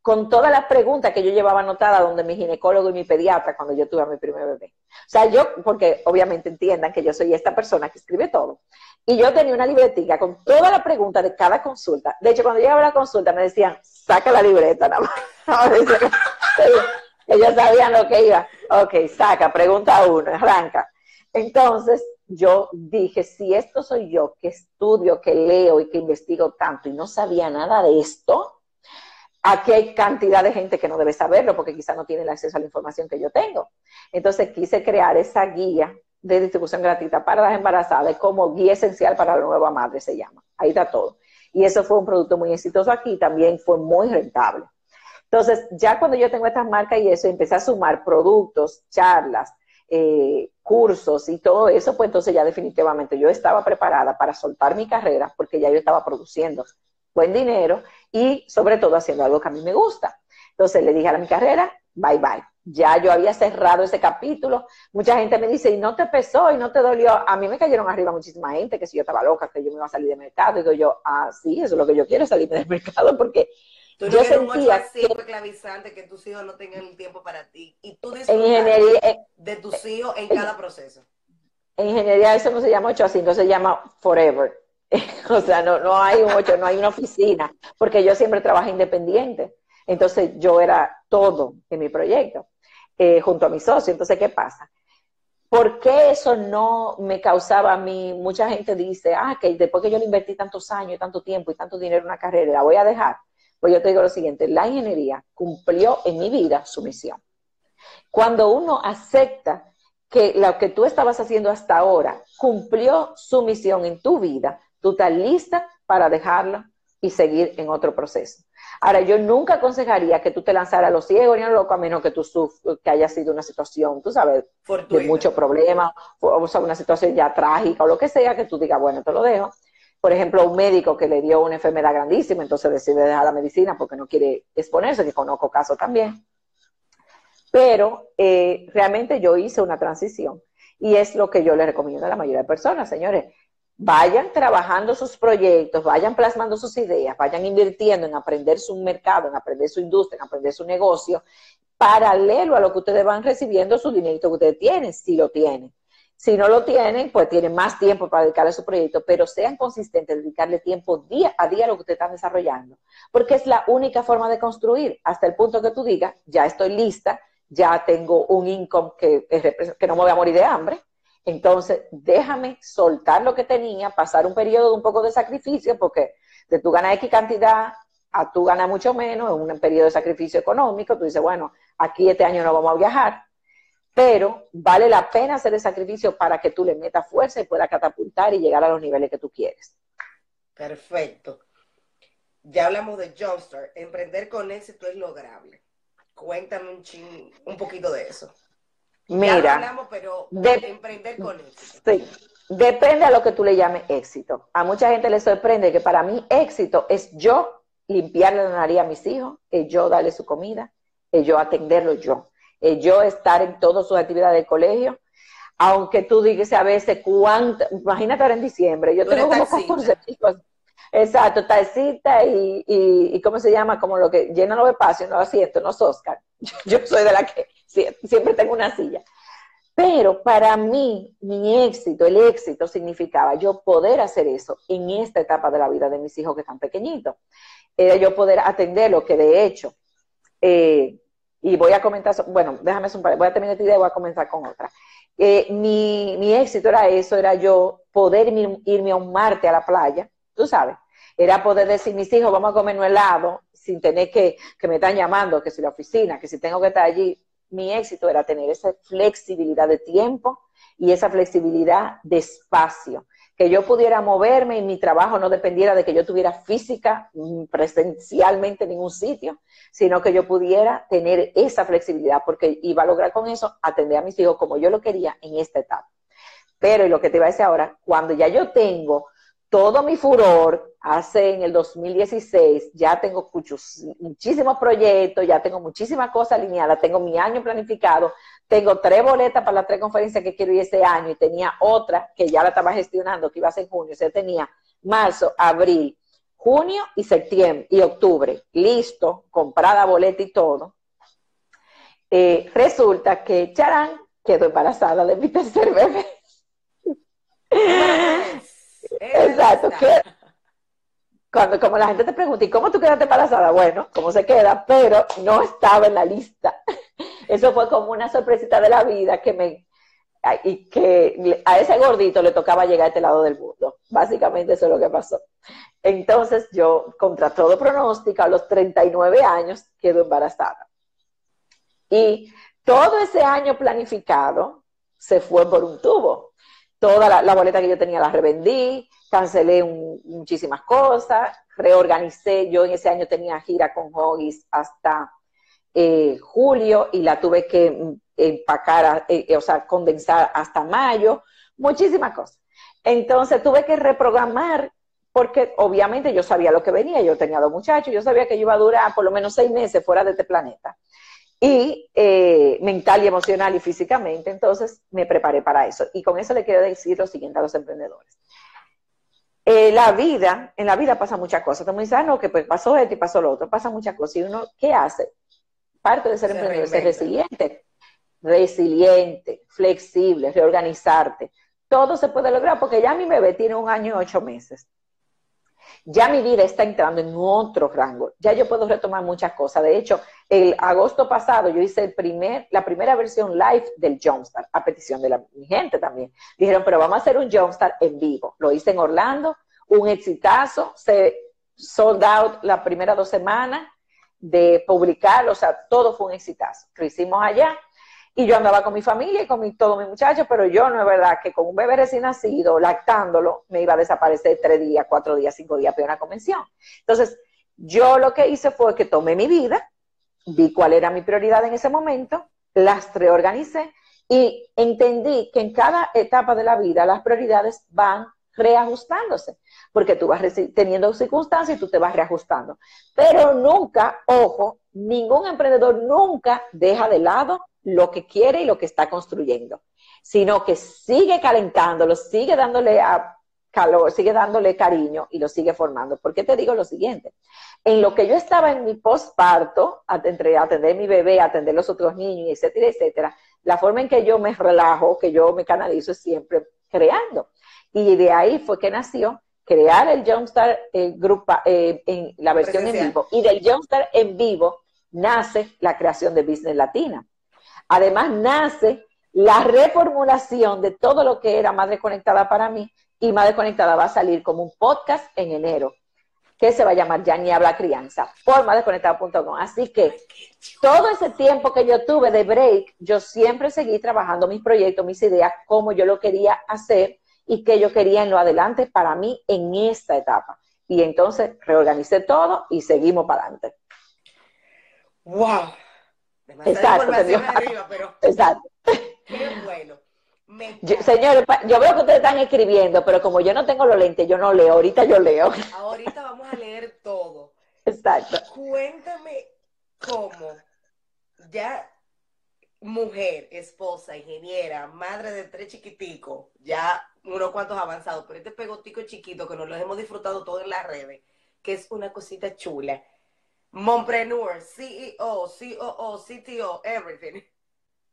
con todas las preguntas que yo llevaba anotadas donde mi ginecólogo y mi pediatra cuando yo tuve a mi primer bebé. O sea, yo, porque obviamente entiendan que yo soy esta persona que escribe todo. Y yo tenía una libretica con todas las preguntas de cada consulta. De hecho, cuando llegaba la consulta me decían, saca la libreta nada más. Ellos sabían lo que iba. Ok, saca, pregunta uno, arranca. Entonces, yo dije, si esto soy yo, que estudio, que leo y que investigo tanto y no sabía nada de esto, aquí hay cantidad de gente que no debe saberlo porque quizá no tiene el acceso a la información que yo tengo. Entonces quise crear esa guía de distribución gratuita para las embarazadas como guía esencial para la nueva madre, se llama. Ahí está todo. Y eso fue un producto muy exitoso aquí, también fue muy rentable. Entonces, ya cuando yo tengo estas marcas y eso, empecé a sumar productos, charlas, eh, cursos y todo eso, pues entonces ya definitivamente yo estaba preparada para soltar mi carrera porque ya yo estaba produciendo buen dinero y sobre todo haciendo algo que a mí me gusta. Entonces le dije a mi carrera, bye bye, Ya yo había cerrado ese capítulo. Mucha gente me dice, ¿y no te pesó y no te dolió? A mí me cayeron arriba muchísima gente que si yo estaba loca, que yo me iba a salir del mercado. Digo yo, ah, sí, eso es lo que yo quiero, salirme del mercado porque Tú no yo sentía un que, esclavizante que tus hijos no tengan el tiempo para ti y tú disfrutas de tus hijos en cada proceso. En ingeniería eso no se llama 8 a 5, se llama forever. o sea, no, no hay un 8, no hay una oficina, porque yo siempre trabajé independiente. Entonces yo era todo en mi proyecto, eh, junto a mi socio. Entonces, ¿qué pasa? ¿Por qué eso no me causaba a mí? Mucha gente dice, ah, que después que yo le invertí tantos años, tanto tiempo y tanto dinero en una carrera, la voy a dejar. Pues yo te digo lo siguiente, la ingeniería cumplió en mi vida su misión. Cuando uno acepta que lo que tú estabas haciendo hasta ahora cumplió su misión en tu vida, tú estás lista para dejarlo y seguir en otro proceso. Ahora, yo nunca aconsejaría que tú te lanzaras a los ciegos ni a loco, a menos que tú que haya sido una situación, tú sabes, de mucho problema, o sea, una situación ya trágica o lo que sea, que tú digas, bueno, te lo dejo por ejemplo, un médico que le dio una enfermedad grandísima, entonces decide dejar la medicina porque no quiere exponerse, que conozco casos también. Pero eh, realmente yo hice una transición y es lo que yo le recomiendo a la mayoría de personas, señores. Vayan trabajando sus proyectos, vayan plasmando sus ideas, vayan invirtiendo en aprender su mercado, en aprender su industria, en aprender su negocio, paralelo a lo que ustedes van recibiendo su dinero que ustedes tienen, si lo tienen. Si no lo tienen, pues tienen más tiempo para dedicarle a su proyecto, pero sean consistentes, dedicarle tiempo día a día a lo que ustedes están desarrollando, porque es la única forma de construir. Hasta el punto que tú digas, ya estoy lista, ya tengo un income que, no me voy a morir de hambre, entonces déjame soltar lo que tenía, pasar un periodo de un poco de sacrificio, porque de tú ganas X cantidad a tú ganas mucho menos, en un periodo de sacrificio económico, tú dices, bueno, aquí este año no vamos a viajar, pero vale la pena hacer el sacrificio para que tú le metas fuerza y puedas catapultar y llegar a los niveles que tú quieres. Perfecto. Ya hablamos de Jumpstart. Emprender con éxito es lograble. Cuéntame un, un poquito de eso. Mira, ya hablamos, pero de, emprender con éxito. Sí, depende a lo que tú le llames éxito. A mucha gente le sorprende que para mí éxito es yo limpiarle la nariz a mis hijos, es yo darle su comida, es yo atenderlo yo. Eh, yo estar en todas sus actividades del colegio, aunque tú digas a veces cuánto, imagínate ahora en diciembre, yo tengo como 14 chicos. Exacto, talcita y, y, y, ¿cómo se llama? Como lo que llena los espacios, no asientos, no Oscar. Yo, soy de la que siempre tengo una silla. Pero para mí, mi éxito, el éxito significaba yo poder hacer eso en esta etapa de la vida de mis hijos que están pequeñitos. Era yo poder atender lo que de hecho, eh, y voy a comentar, bueno, déjame un voy a terminar esta idea y voy a comenzar con otra. Eh, mi, mi, éxito era eso, era yo poder irme, a un Marte a la playa, tú sabes, era poder decir, mis hijos, vamos a comer un helado, sin tener que, que me están llamando, que si la oficina, que si tengo que estar allí. Mi éxito era tener esa flexibilidad de tiempo y esa flexibilidad de espacio que yo pudiera moverme y mi trabajo no dependiera de que yo tuviera física mm, presencialmente en ningún sitio, sino que yo pudiera tener esa flexibilidad, porque iba a lograr con eso atender a mis hijos como yo lo quería en esta etapa. Pero, y lo que te iba a decir ahora, cuando ya yo tengo todo mi furor, hace en el 2016, ya tengo muchísimos proyectos, ya tengo muchísimas cosas alineadas, tengo mi año planificado, tengo tres boletas para las tres conferencias que quiero ir ese año y tenía otra que ya la estaba gestionando, que iba a ser en junio, o sea, tenía marzo, abril, junio y septiembre y octubre, listo, comprada boleta y todo. Eh, resulta que Charán quedó embarazada de mi tercer bebé. Exacto. Cuando como la gente te pregunta, ¿y cómo tú quedaste embarazada? Bueno, ¿cómo se queda? Pero no estaba en la lista. Eso fue como una sorpresita de la vida que me y que a ese gordito le tocaba llegar a este lado del mundo. Básicamente eso es lo que pasó. Entonces yo, contra todo pronóstico, a los 39 años quedo embarazada. Y todo ese año planificado se fue por un tubo. Toda la, boleta que yo tenía la revendí, cancelé muchísimas cosas, reorganicé. Yo en ese año tenía gira con Hoggies hasta eh, julio y la tuve que mm, empacar, eh, eh, o sea, condensar hasta mayo, muchísimas cosas. Entonces tuve que reprogramar porque obviamente yo sabía lo que venía, yo tenía dos muchachos, yo sabía que yo iba a durar por lo menos seis meses fuera de este planeta. Y eh, mental y emocional y físicamente. Entonces me preparé para eso. Y con eso le quiero decir lo siguiente a los emprendedores. Eh, la vida, en la vida pasa muchas cosas. Tú me dices, ah, no, que pues pasó esto y pasó lo otro, pasa muchas cosas. Y uno, ¿qué hace? Parte de ser emprendedor es ser resiliente. Resiliente, flexible, reorganizarte. Todo se puede lograr porque ya mi bebé tiene un año y ocho meses ya mi vida está entrando en otro rango, ya yo puedo retomar muchas cosas. De hecho, el agosto pasado yo hice el primer, la primera versión live del Jumpstart, a petición de mi gente también. Dijeron, pero vamos a hacer un Jumpstart en vivo. Lo hice en Orlando, un exitazo, se sold out la primera dos semanas de publicarlo, o sea, todo fue un exitazo. Lo hicimos allá y yo andaba con mi familia y con mi, todos mis muchachos, pero yo no es verdad que con un bebé recién nacido, lactándolo, me iba a desaparecer tres días, cuatro días, cinco días para una convención. Entonces, yo lo que hice fue que tomé mi vida, vi cuál era mi prioridad en ese momento, las reorganicé y entendí que en cada etapa de la vida las prioridades van reajustándose, porque tú vas teniendo circunstancias y tú te vas reajustando. Pero nunca, ojo, ningún emprendedor nunca deja de lado lo que quiere y lo que está construyendo, sino que sigue calentándolo, sigue dándole a calor, sigue dándole cariño y lo sigue formando. ¿Por qué te digo lo siguiente? En lo que yo estaba en mi postparto, entre atender a mi bebé, atender los otros niños, etcétera, etcétera, la forma en que yo me relajo, que yo me canalizo es siempre creando. Y de ahí fue que nació crear el Jumpstart el grupo, eh, en la versión en vivo. Y del Jumpstart en vivo nace la creación de Business Latina. Además, nace la reformulación de todo lo que era Madre Conectada para mí y Madre Conectada va a salir como un podcast en enero que se va a llamar Ya ni habla crianza por madreconectada.com. Así que todo ese tiempo que yo tuve de break, yo siempre seguí trabajando mis proyectos, mis ideas, cómo yo lo quería hacer y qué yo quería en lo adelante para mí en esta etapa. Y entonces reorganicé todo y seguimos para adelante. ¡Wow! Exacto, arriba, pero... Exacto. Qué bueno. señores, yo veo que ustedes están escribiendo, pero como yo no tengo los lentes, yo no leo. Ahorita yo leo. Ahorita vamos a leer todo. Exacto. Cuéntame cómo ya mujer, esposa, ingeniera, madre de tres chiquiticos, ya unos cuantos avanzados, pero este pegotico chiquito que nos lo hemos disfrutado todo en las redes, que es una cosita chula Mompreneur, CEO, COO, CTO, everything.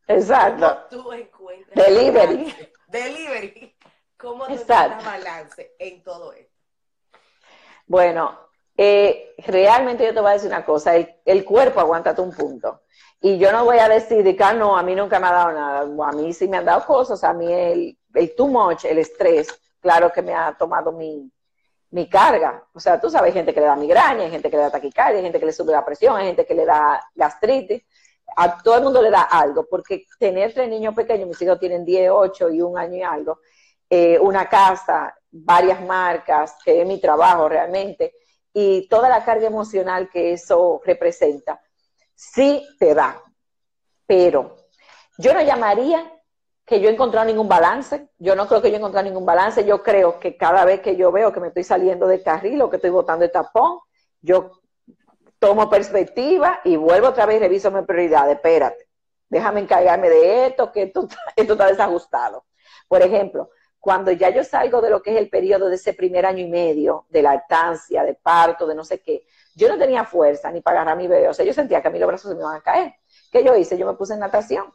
Exacto. ¿Cómo tú encuentras Delivery. Delivery. ¿Cómo tú encuentras balance en todo esto? Bueno, eh, realmente yo te voy a decir una cosa, el, cuerpo aguanta un punto. Y yo no voy a decir que ah, no, a mí nunca me ha dado nada. A mí sí me han dado cosas, a mí el, el too much, el estrés, claro que me ha tomado mi, mi carga. O sea, tú sabes, hay gente que le da migraña, hay gente que le da taquicardia, hay gente que le sube la presión, hay gente que le da gastritis. A todo el mundo le da algo, porque tener tres niños pequeños, mis hijos tienen 10, 8 y un año y algo, eh, una casa, varias marcas, que es mi trabajo realmente, y toda la carga emocional que eso representa, sí te da. Pero yo no llamaría que yo he encontrado ningún balance. Yo no creo que yo he encontrado ningún balance. Yo creo que cada vez que yo veo que me estoy saliendo del carril o que estoy botando el tapón, yo tomo perspectiva y vuelvo otra vez y reviso mi prioridad. Espérate, déjame encargarme de esto, que esto, esto está desajustado. Por ejemplo, cuando ya yo salgo de lo que es el periodo de ese primer año y medio, de lactancia, de parto, de no sé qué, yo no tenía fuerza ni para agarrar mi bebé. O sea, yo sentía que a mí los brazos se me iban a caer. ¿Qué yo hice? Yo me puse en natación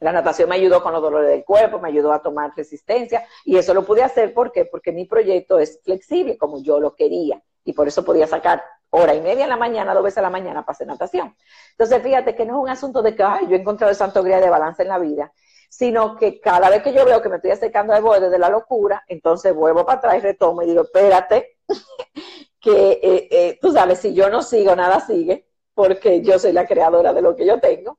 la natación me ayudó con los dolores del cuerpo, me ayudó a tomar resistencia y eso lo pude hacer porque mi proyecto es flexible como yo lo quería y por eso podía sacar hora y media en la mañana, dos veces a la mañana para hacer natación. Entonces fíjate que no es un asunto de que Ay, yo he encontrado el santo grial de balance en la vida, sino que cada vez que yo veo que me estoy acercando al borde de la locura, entonces vuelvo para atrás retomo y digo, espérate, que eh, eh, tú sabes, si yo no sigo, nada sigue, porque yo soy la creadora de lo que yo tengo.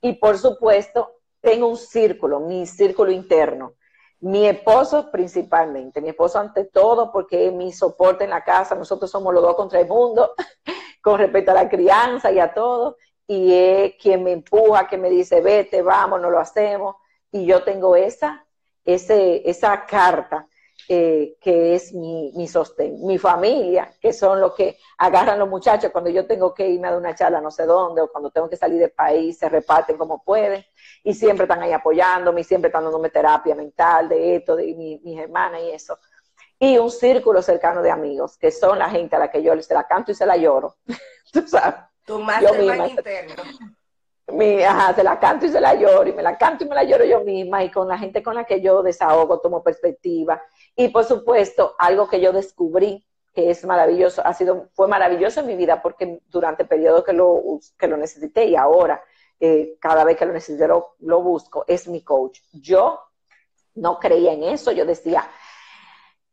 Y por supuesto, tengo un círculo, mi círculo interno. Mi esposo principalmente, mi esposo ante todo porque es mi soporte en la casa, nosotros somos los dos contra el mundo con respecto a la crianza y a todo, y es quien me empuja, que me dice, vete, vamos, no lo hacemos, y yo tengo esa, ese, esa carta eh, que es mi, mi sostén, mi familia, que son los que agarran los muchachos cuando yo tengo que irme a dar una charla no sé dónde, o cuando tengo que salir del país, se reparten como pueden, y siempre están ahí apoyándome, y siempre están dándome terapia mental de esto, de mi, mis hermanas y eso. Y un círculo cercano de amigos, que son la gente a la que yo se la canto y se la lloro. Tú sabes. Tu interno mi, ajá, se la canto y se la lloro, y me la canto y me la lloro yo misma, y con la gente con la que yo desahogo, tomo perspectiva. Y por supuesto, algo que yo descubrí que es maravilloso, ha sido, fue maravilloso en mi vida porque durante el que lo, que lo necesité y ahora, cada vez que lo necesito, lo, lo busco, es mi coach. Yo no creía en eso, yo decía,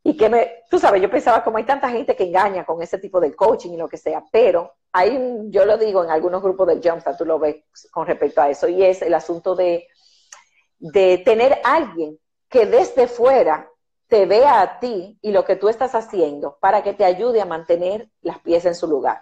y que me, tú sabes, yo pensaba como hay tanta gente que engaña con ese tipo de coaching y lo que sea, pero hay, yo lo digo en algunos grupos del Jumpstart, tú lo ves con respecto a eso, y es el asunto de, de tener alguien que desde fuera te vea a ti y lo que tú estás haciendo para que te ayude a mantener las piezas en su lugar.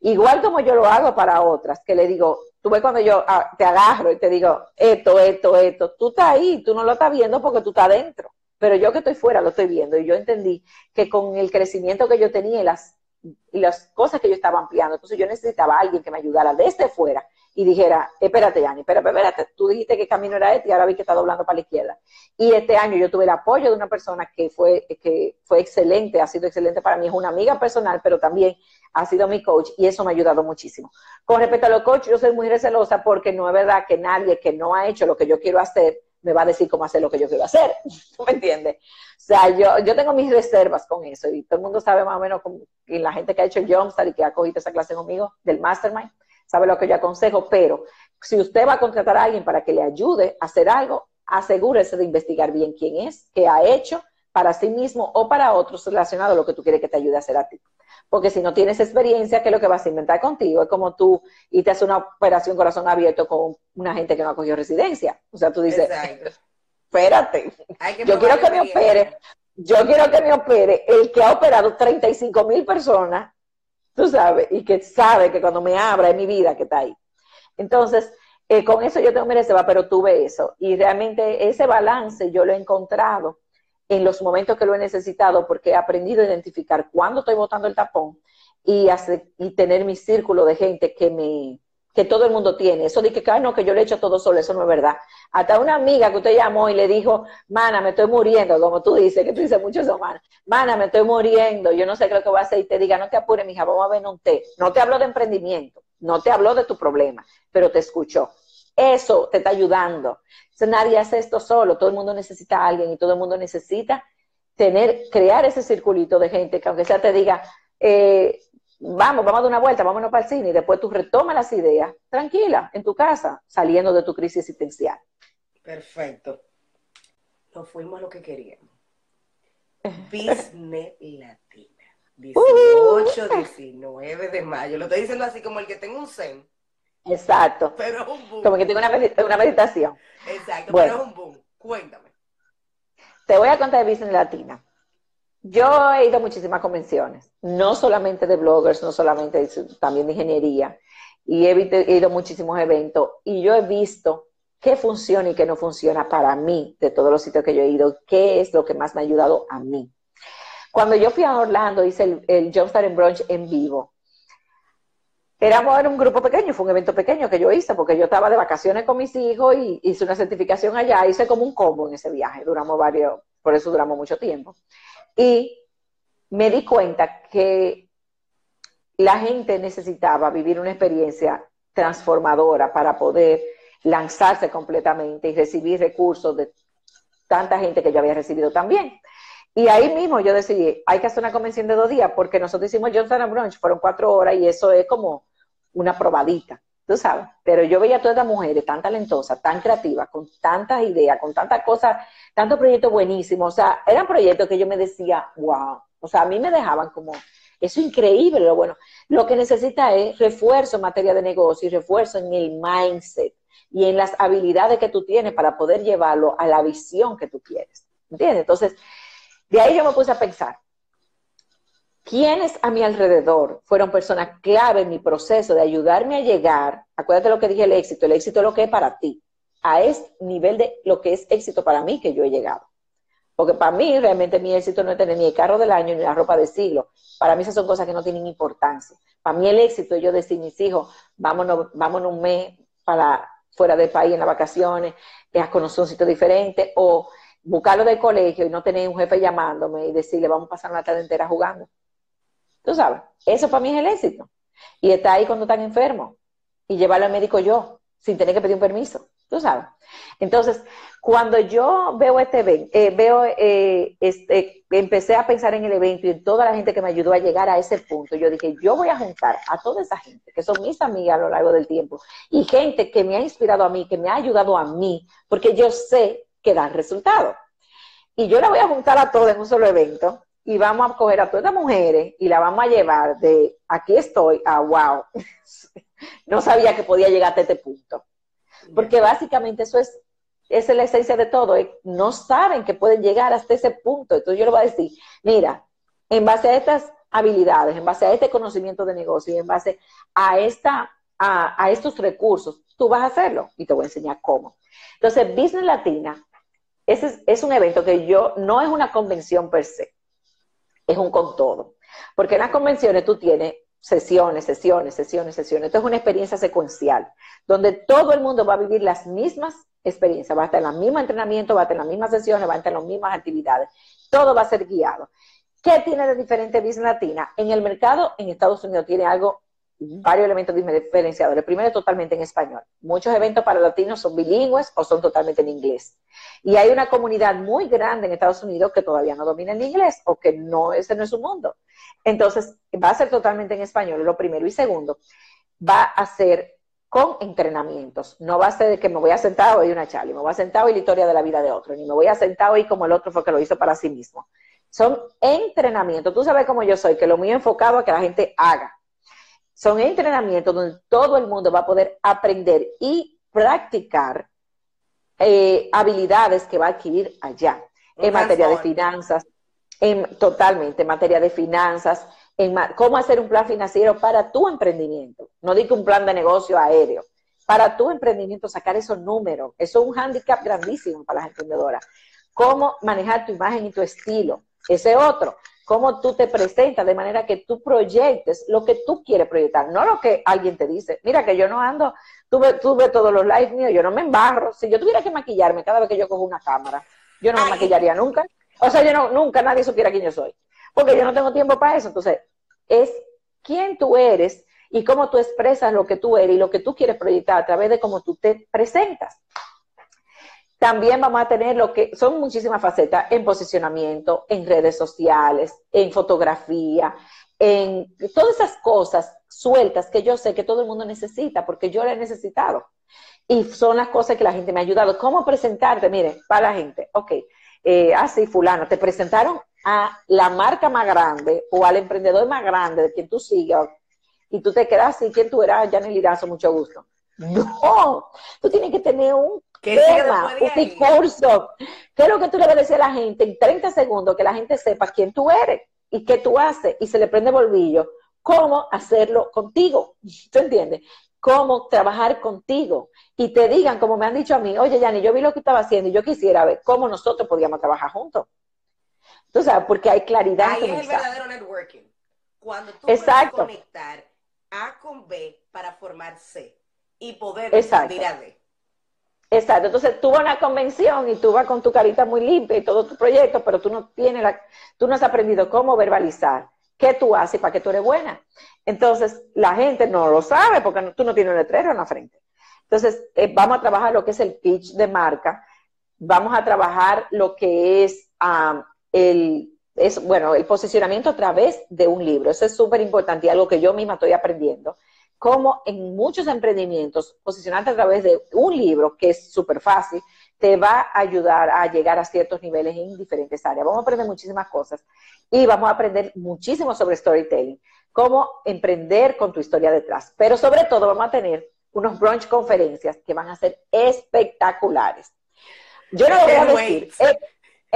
Igual como yo lo hago para otras, que le digo, tú ves cuando yo ah, te agarro y te digo, esto, esto, esto, tú estás ahí, tú no lo estás viendo porque tú estás dentro pero yo que estoy fuera lo estoy viendo y yo entendí que con el crecimiento que yo tenía y las, y las cosas que yo estaba ampliando, entonces yo necesitaba a alguien que me ayudara desde fuera y dijera, espérate, Yanni, espérate, espérate, tú dijiste que camino era este y ahora vi que está doblando para la izquierda. Y este año yo tuve el apoyo de una persona que fue, que fue excelente, ha sido excelente para mí, es una amiga personal, pero también ha sido mi coach y eso me ha ayudado muchísimo. Con respecto a los coaches, yo soy muy recelosa porque no es verdad que nadie que no ha hecho lo que yo quiero hacer me va a decir cómo hacer lo que yo quiero hacer. ¿Tú me entiendes? O sea, yo, yo tengo mis reservas con eso y todo el mundo sabe más o menos, y la gente que ha hecho Jumpstart y que ha cogido esa clase conmigo del Mastermind, sabe lo que yo aconsejo, pero si usted va a contratar a alguien para que le ayude a hacer algo, asegúrese de investigar bien quién es, qué ha hecho para sí mismo o para otros relacionado a lo que tú quieres que te ayude a hacer a ti. Porque si no tienes experiencia, ¿qué es lo que vas a inventar contigo? Es como tú y te haces una operación corazón abierto con una gente que no ha cogido residencia. O sea, tú dices, espérate, yo quiero que me opere, yo quiero que me opere el que ha operado 35 mil personas, tú sabes, y que sabe que cuando me abra es mi vida que está ahí. Entonces, eh, con eso yo tengo mi reserva, pero tuve eso. Y realmente ese balance yo lo he encontrado en los momentos que lo he necesitado porque he aprendido a identificar cuándo estoy botando el tapón y, y tener mi círculo de gente que me que todo el mundo tiene. Eso de que, no, que yo le he hecho todo solo, eso no es verdad. Hasta una amiga que usted llamó y le dijo, mana, me estoy muriendo, como tú dices, que tú dices mucho eso, mana, mana, me estoy muriendo, yo no sé qué es lo que voy a hacer, y te diga, no te apures, mija, vamos a ver un té. No te habló de emprendimiento, no te habló de tu problema, pero te escuchó. Eso te está ayudando. nadie hace esto solo, todo el mundo necesita a alguien y todo el mundo necesita tener, crear ese circulito de gente que aunque sea te diga, eh, vamos, vamos a dar una vuelta, vámonos para el cine y después tú retomas las ideas, tranquila, en tu casa, saliendo de tu crisis existencial. Perfecto. Nos fuimos a lo que queríamos. Business Latina. 18, 19 de mayo. Lo estoy diciendo así como el que tengo un zen. Exacto. Pero es un boom. Como que tengo una, meditación. Exacto, pero es un boom. Cuéntame. Te voy a contar de Business Latina. Yo he ido a muchísimas convenciones, no solamente de bloggers, no solamente también de ingeniería, y he, ido a muchísimos eventos y yo he visto qué funciona y qué no funciona para mí de todos los sitios que yo he ido, qué es lo que más me ha ayudado a mí. Cuando yo fui a Orlando, hice el, el Jumpstart and Brunch en vivo Éramos un grupo pequeño, fue un evento pequeño que yo hice porque yo estaba de vacaciones con mis hijos y hice una certificación allá, hice como un combo en ese viaje, duramos varios, por eso duramos mucho tiempo. Y me di cuenta que la gente necesitaba vivir una experiencia transformadora para poder lanzarse completamente y recibir recursos de tanta gente que yo había recibido también. Y ahí mismo yo decidí, hay que hacer una convención de dos días, porque nosotros hicimos Johnson Brunch, fueron cuatro horas y eso es como una probadita, tú sabes. Pero yo veía a todas las mujeres tan talentosas, tan creativas, con tantas ideas, con tantas cosas, tantos proyectos buenísimos. O sea, eran proyectos que yo me decía, wow. O sea, a mí me dejaban como, eso es increíble, lo bueno. Lo que necesita es refuerzo en materia de negocio y refuerzo en el mindset y en las habilidades que tú tienes para poder llevarlo a la visión que tú quieres. ¿Entiendes? Entonces, de ahí yo me puse a pensar, ¿quiénes a mi alrededor fueron personas clave en mi proceso de ayudarme a llegar? Acuérdate lo que dije, el éxito, el éxito es lo que es para ti, a ese nivel de lo que es éxito para mí que yo he llegado. Porque para mí realmente mi éxito no es tener ni el carro del año ni la ropa de siglo. Para mí esas son cosas que no tienen importancia. Para mí el éxito es yo decir, mis hijos, vámonos, vámonos un mes para fuera del país en las vacaciones, a conocer un sitio diferente, o buscarlo del colegio y no tener un jefe llamándome y decirle, vamos a pasar una tarde entera jugando. Tú sabes, eso para mí es el éxito. Y está ahí cuando están enfermos y llevarlo al médico yo, sin tener que pedir un permiso. Tú sabes. Entonces, cuando yo veo este evento, eh, veo, eh, este, empecé a pensar en el evento y en toda la gente que me ayudó a llegar a ese punto, yo dije, yo voy a juntar a toda esa gente, que son mis amigas a lo largo del tiempo, y gente que me ha inspirado a mí, que me ha ayudado a mí, porque yo sé que dan resultados. Y yo la voy a juntar a todas en un solo evento, y vamos a coger a todas las mujeres y la vamos a llevar de aquí estoy a wow. no sabía que podía llegar hasta este punto. Porque básicamente eso es, esa es la esencia de todo. No saben que pueden llegar hasta ese punto. Entonces yo le voy a decir, mira, en base a estas habilidades, en base a este conocimiento de negocio y en base a, esta, a, estos recursos, tú vas a hacerlo y te voy a enseñar cómo. Entonces, Business Latina ese es, un evento que yo, no es una convención per se, es un con todo. Porque en las convenciones tú tienes sesiones, sesiones, sesiones, sesiones. Esto es una experiencia secuencial, donde todo el mundo va a vivir las mismas experiencias, va a estar en el mismo entrenamiento, va a estar en las mismas sesiones, va a estar en las mismas actividades. Todo va a ser guiado. ¿Qué tiene de diferente Business Latina? En el mercado en Estados Unidos tiene algo varios elementos diferenciadores. El primero, totalmente en español. Muchos eventos para latinos son bilingües o son totalmente en inglés. Y hay una comunidad muy grande en Estados Unidos que todavía no domina el inglés o que no, ese no es su mundo. Entonces, va a ser totalmente en español, lo primero. Y segundo, va a ser con entrenamientos. No va a ser de que me voy a sentar hoy una charla, me voy a sentar hoy la historia de la vida de otro, ni me voy a sentar hoy como el otro fue que lo hizo para sí mismo. Son entrenamientos. Tú sabes cómo yo soy, que lo mío enfocado a que la gente haga son entrenamientos donde todo el mundo va a poder aprender y practicar eh, habilidades que va a adquirir allá, en materia de finanzas, en, totalmente, en materia de finanzas, en cómo hacer un plan financiero para tu emprendimiento. No digo un plan de negocio aéreo, para tu emprendimiento sacar esos números. Eso es un hándicap grandísimo para las emprendedoras. Cómo manejar tu imagen y tu estilo. Ese otro cómo tú te presentas de manera que tú proyectes lo que tú quieres proyectar, no lo que alguien te dice. Mira que yo no ando, tú ves, todos los lives míos, yo no me embarro. Si yo tuviera que maquillarme cada vez que yo cojo una cámara, yo no me maquillaría nunca. O sea, yo no, nunca nadie supiera quién yo soy. Porque yo no tengo tiempo para eso. Entonces, es quién tú eres y cómo tú expresas lo que tú eres y lo que tú quieres proyectar a través de cómo tú te presentas. También vamos a tener lo que son muchísimas facetas en posicionamiento, en redes sociales, en fotografía, en todas esas cosas sueltas que yo sé que todo el mundo necesita porque yo la he necesitado. Y son las cosas que la gente me ha ayudado. ¿Cómo presentarte? Mire, para la gente, ok, eh, así ah, fulano, te presentaron a la marca más grande o al emprendedor más grande de quien tú sigas y tú te quedas así, ¿quién tú eras? Janely Lirazo, mucho gusto. No, tú tienes que tener un ¿Qué tema, un discurso. ¿Qué es lo que tú le vas a decir a la gente en 30 segundos? Que la gente sepa quién tú eres y qué tú haces y se le prende bolvillo. ¿Cómo hacerlo contigo? ¿Tú entiendes? Cómo trabajar contigo. Y te digan, como me han dicho a mí, oye, Yanni, yo vi lo que estaba haciendo y yo quisiera ver cómo nosotros podíamos trabajar juntos. Tú sabes, porque hay claridad. Ahí es el verdadero networking. Cuando tú puedes conectar A con B para formar C y poder Exacto. a D. Exacto, entonces tú vas a una convención y tú vas con tu carita muy limpia y todo tu proyecto, pero tú no tienes la, tú no has aprendido cómo verbalizar qué tú haces para que tú eres buena. Entonces, la gente no lo sabe porque tú no tienes un letrero en la frente. Entonces, eh, vamos a trabajar lo que es el pitch de marca, vamos a trabajar lo que es el, es, bueno, el posicionamiento a través de un libro. Eso es súper importante y algo que yo misma estoy aprendiendo cómo en muchos emprendimientos posicionarte a través de un libro, que es súper fácil, te va a ayudar a llegar a ciertos niveles en diferentes áreas. Vamos a aprender muchísimas cosas y vamos a aprender muchísimo sobre storytelling, cómo emprender con tu historia detrás. Pero sobre todo vamos a tener unos brunch conferencias que van a ser espectaculares. Yo no lo voy a decir. Eh,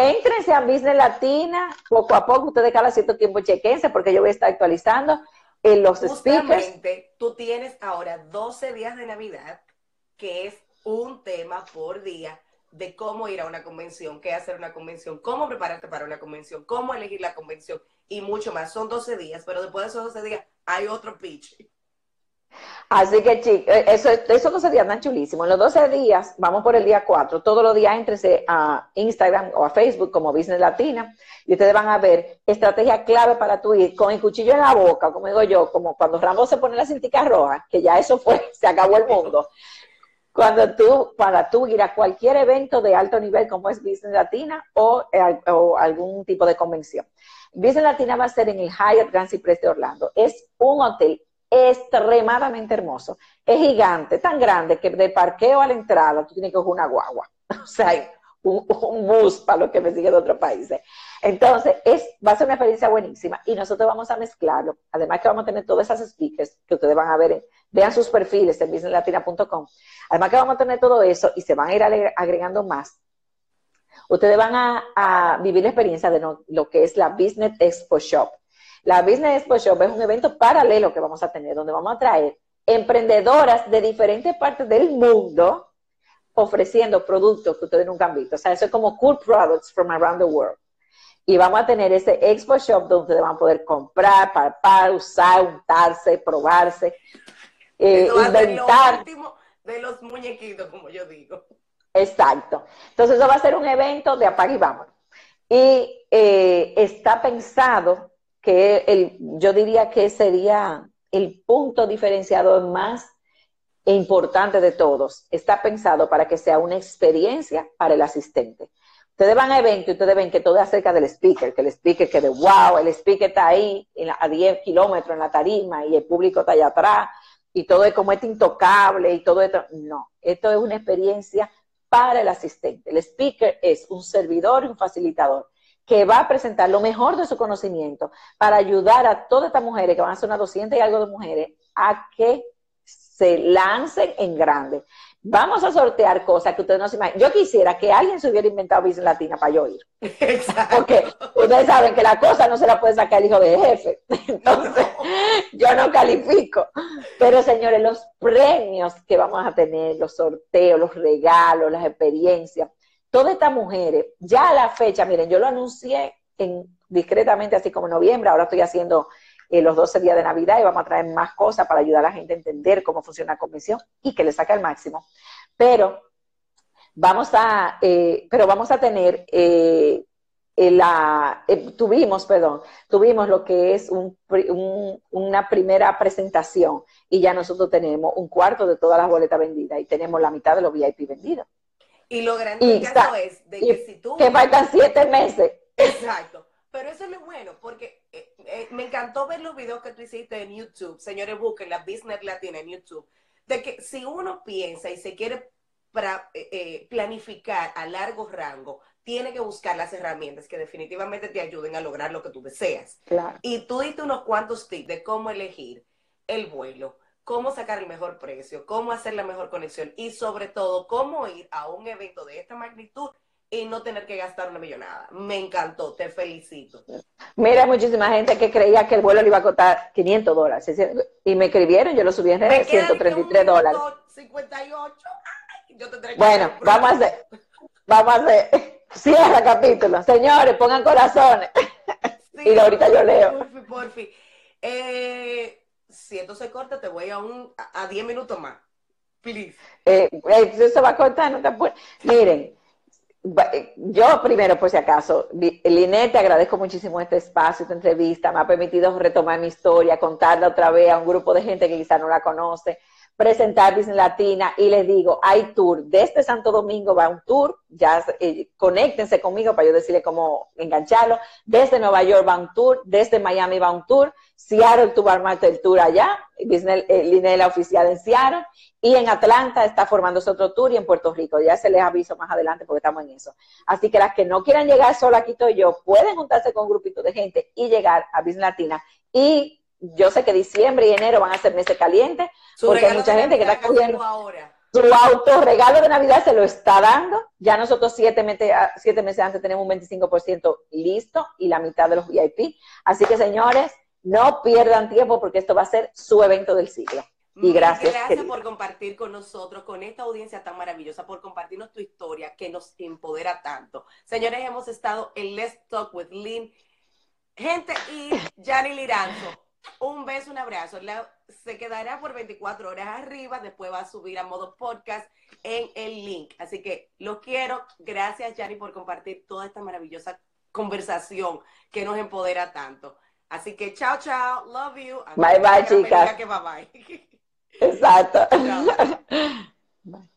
Entrense a Business Latina, poco a poco, ustedes cada cierto tiempo chequense porque yo voy a estar actualizando en los Justamente, tú tienes ahora 12 días de Navidad, que es un tema por día, de cómo ir a una convención, qué hacer una convención, cómo prepararte para una convención, cómo elegir la convención y mucho más. Son 12 días, pero después de esos 12 días hay otro pitch. Así que, chicos, eh, eso, esos 12 días tan chulísimos. En los 12 días, vamos por el día 4, todos los días entrese a Instagram o a Facebook como Business Latina y ustedes van a ver estrategia clave para tu ir con el cuchillo en la boca, como digo yo, como cuando Rambo se pone la cintica roja, que ya eso fue, se acabó el mundo. Cuando tú, para tú ir a cualquier evento de alto nivel como es Business Latina o, eh, o algún tipo de convención. Business Latina va a ser en el Hyatt Grand Cypress de Orlando. Es un hotel extremadamente hermoso. Es gigante, tan grande que de parqueo a la entrada tú tienes que coger una guagua. O sea, un, un bus para los que me siguen de otros países. Entonces, es, va a ser una experiencia buenísima y nosotros vamos a mezclarlo. Además que vamos a tener todas esas speakers que ustedes van a ver, vean sus perfiles en businesslatina.com. Además que vamos a tener todo eso y se van a ir agregando más. Ustedes van a, vivir la experiencia de lo que es la Business Expo Shop. La Business Expo Shop es un evento paralelo que vamos a tener, donde vamos a traer emprendedoras de diferentes partes del mundo ofreciendo productos que ustedes nunca han visto. O sea, eso es como cool products from around the world. Y vamos a tener ese Expo Shop donde ustedes van a poder comprar, palpar, usar, untarse, probarse, eh, inventar. de los muñequitos, como yo digo. Exacto. Entonces, eso va a ser un evento de apague y vámonos. Y eh, está pensado que el, yo diría que sería el punto diferenciador más importante de todos. Está pensado para que sea una experiencia para el asistente. Ustedes van a evento y ustedes ven que todo es acerca del speaker, que el speaker que de wow, el speaker está ahí a 10 kilómetros en la tarima y el público está allá atrás y todo es como este intocable y todo esto. No, esto es una experiencia para el asistente. El speaker es un servidor y un facilitador que va a presentar lo mejor de su conocimiento para ayudar a todas estas mujeres, que van a ser unas 200 y algo de mujeres, a que se lancen en grande. Vamos a sortear cosas que ustedes no se imaginan. Yo quisiera que alguien se hubiera inventado Business Latina para yo ir. Exacto. Porque ustedes saben que la cosa no se la puede sacar el hijo del jefe. Entonces, yo no califico. Pero señores, los premios que vamos a tener, los sorteos, los regalos, las experiencias, todas estas mujeres, ya a la fecha, miren, yo lo anuncié en, discretamente, así como en noviembre, ahora estoy haciendo eh, los 12 días de Navidad y vamos a traer más cosas para ayudar a la gente a entender cómo funciona la convención y que le saque al máximo. Pero vamos a, eh, pero vamos a tener eh, la, tuvimos, perdón, tuvimos lo que es una primera presentación y ya nosotros tenemos un cuarto de todas las boletas vendidas y tenemos la mitad de los VIP vendidos. Y lo grande caso es de que si tú... Que faltan siete meses. Exacto. Pero eso es lo bueno, porque eh, eh, me encantó ver los videos que tú hiciste en YouTube. Señores, busquen la Business Latina en YouTube. De que si uno piensa y se quiere eh, planificar a largo rango, tiene que buscar las herramientas que definitivamente te ayuden a lograr lo que tú deseas. Claro. Y tú diste unos cuantos tips de cómo elegir el vuelo, cómo sacar el mejor precio, cómo hacer la mejor conexión y sobre todo cómo ir a un evento de esta magnitud y no tener que gastar una millonada. Me encantó, te felicito. Mira, muchísima gente que creía que el vuelo le iba a costar 500 dólares. Y me escribieron, yo lo subí en redes, 133 dólares. 58. yo bueno, vamos a hacer, vamos a hacer, cierra capítulo. Señores, pongan corazones. y ahorita yo leo. Porfi, porfi. Eh, si esto se corta, te voy a un a 10 minutos más. Please. Eh, eh, eso va a cortar, no te Miren, eh, yo primero, por si acaso, Linet, te agradezco muchísimo este espacio, esta entrevista, me ha permitido retomar mi historia, contarla otra vez a un grupo de gente que quizá no la conoce presentar Business Latina y les digo, hay tour. Desde Santo Domingo va un tour, ya eh, conéctense conmigo para yo decirle cómo engancharlo. Desde Nueva York va un tour, desde Miami va un tour, Seattle tú vas el tour allá, Business eh, oficial en Seattle, y en Atlanta está formándose otro tour y en Puerto Rico. Ya se les aviso más adelante porque estamos en eso. Así que las que no quieran llegar solo aquí estoy yo, pueden juntarse con un grupito de gente y llegar a Business Latina y yo sé que diciembre y enero van a ser meses calientes, porque hay mucha gente que está cogiendo ahora. su auto regalo de Navidad se lo está dando. Ya nosotros siete meses, siete meses antes tenemos un 25% listo y la mitad de los VIP. Así que señores, no pierdan tiempo porque esto va a ser su evento del siglo. Y gracias. Gracias por compartir con nosotros, con esta audiencia tan maravillosa, por compartirnos tu historia que nos empodera tanto. Señores, hemos estado en Let's Talk with Lynn. Gente y Jani Liranzo. Un beso, un abrazo. se quedará por 24 horas arriba, después va a subir a modo podcast en el link. Así que lo quiero. Gracias, Jani, por compartir toda esta maravillosa conversación que nos empodera tanto. Así que chao, chao. Love you. Bye, bye, chicas. Que bye, bye. Exacto. Bye.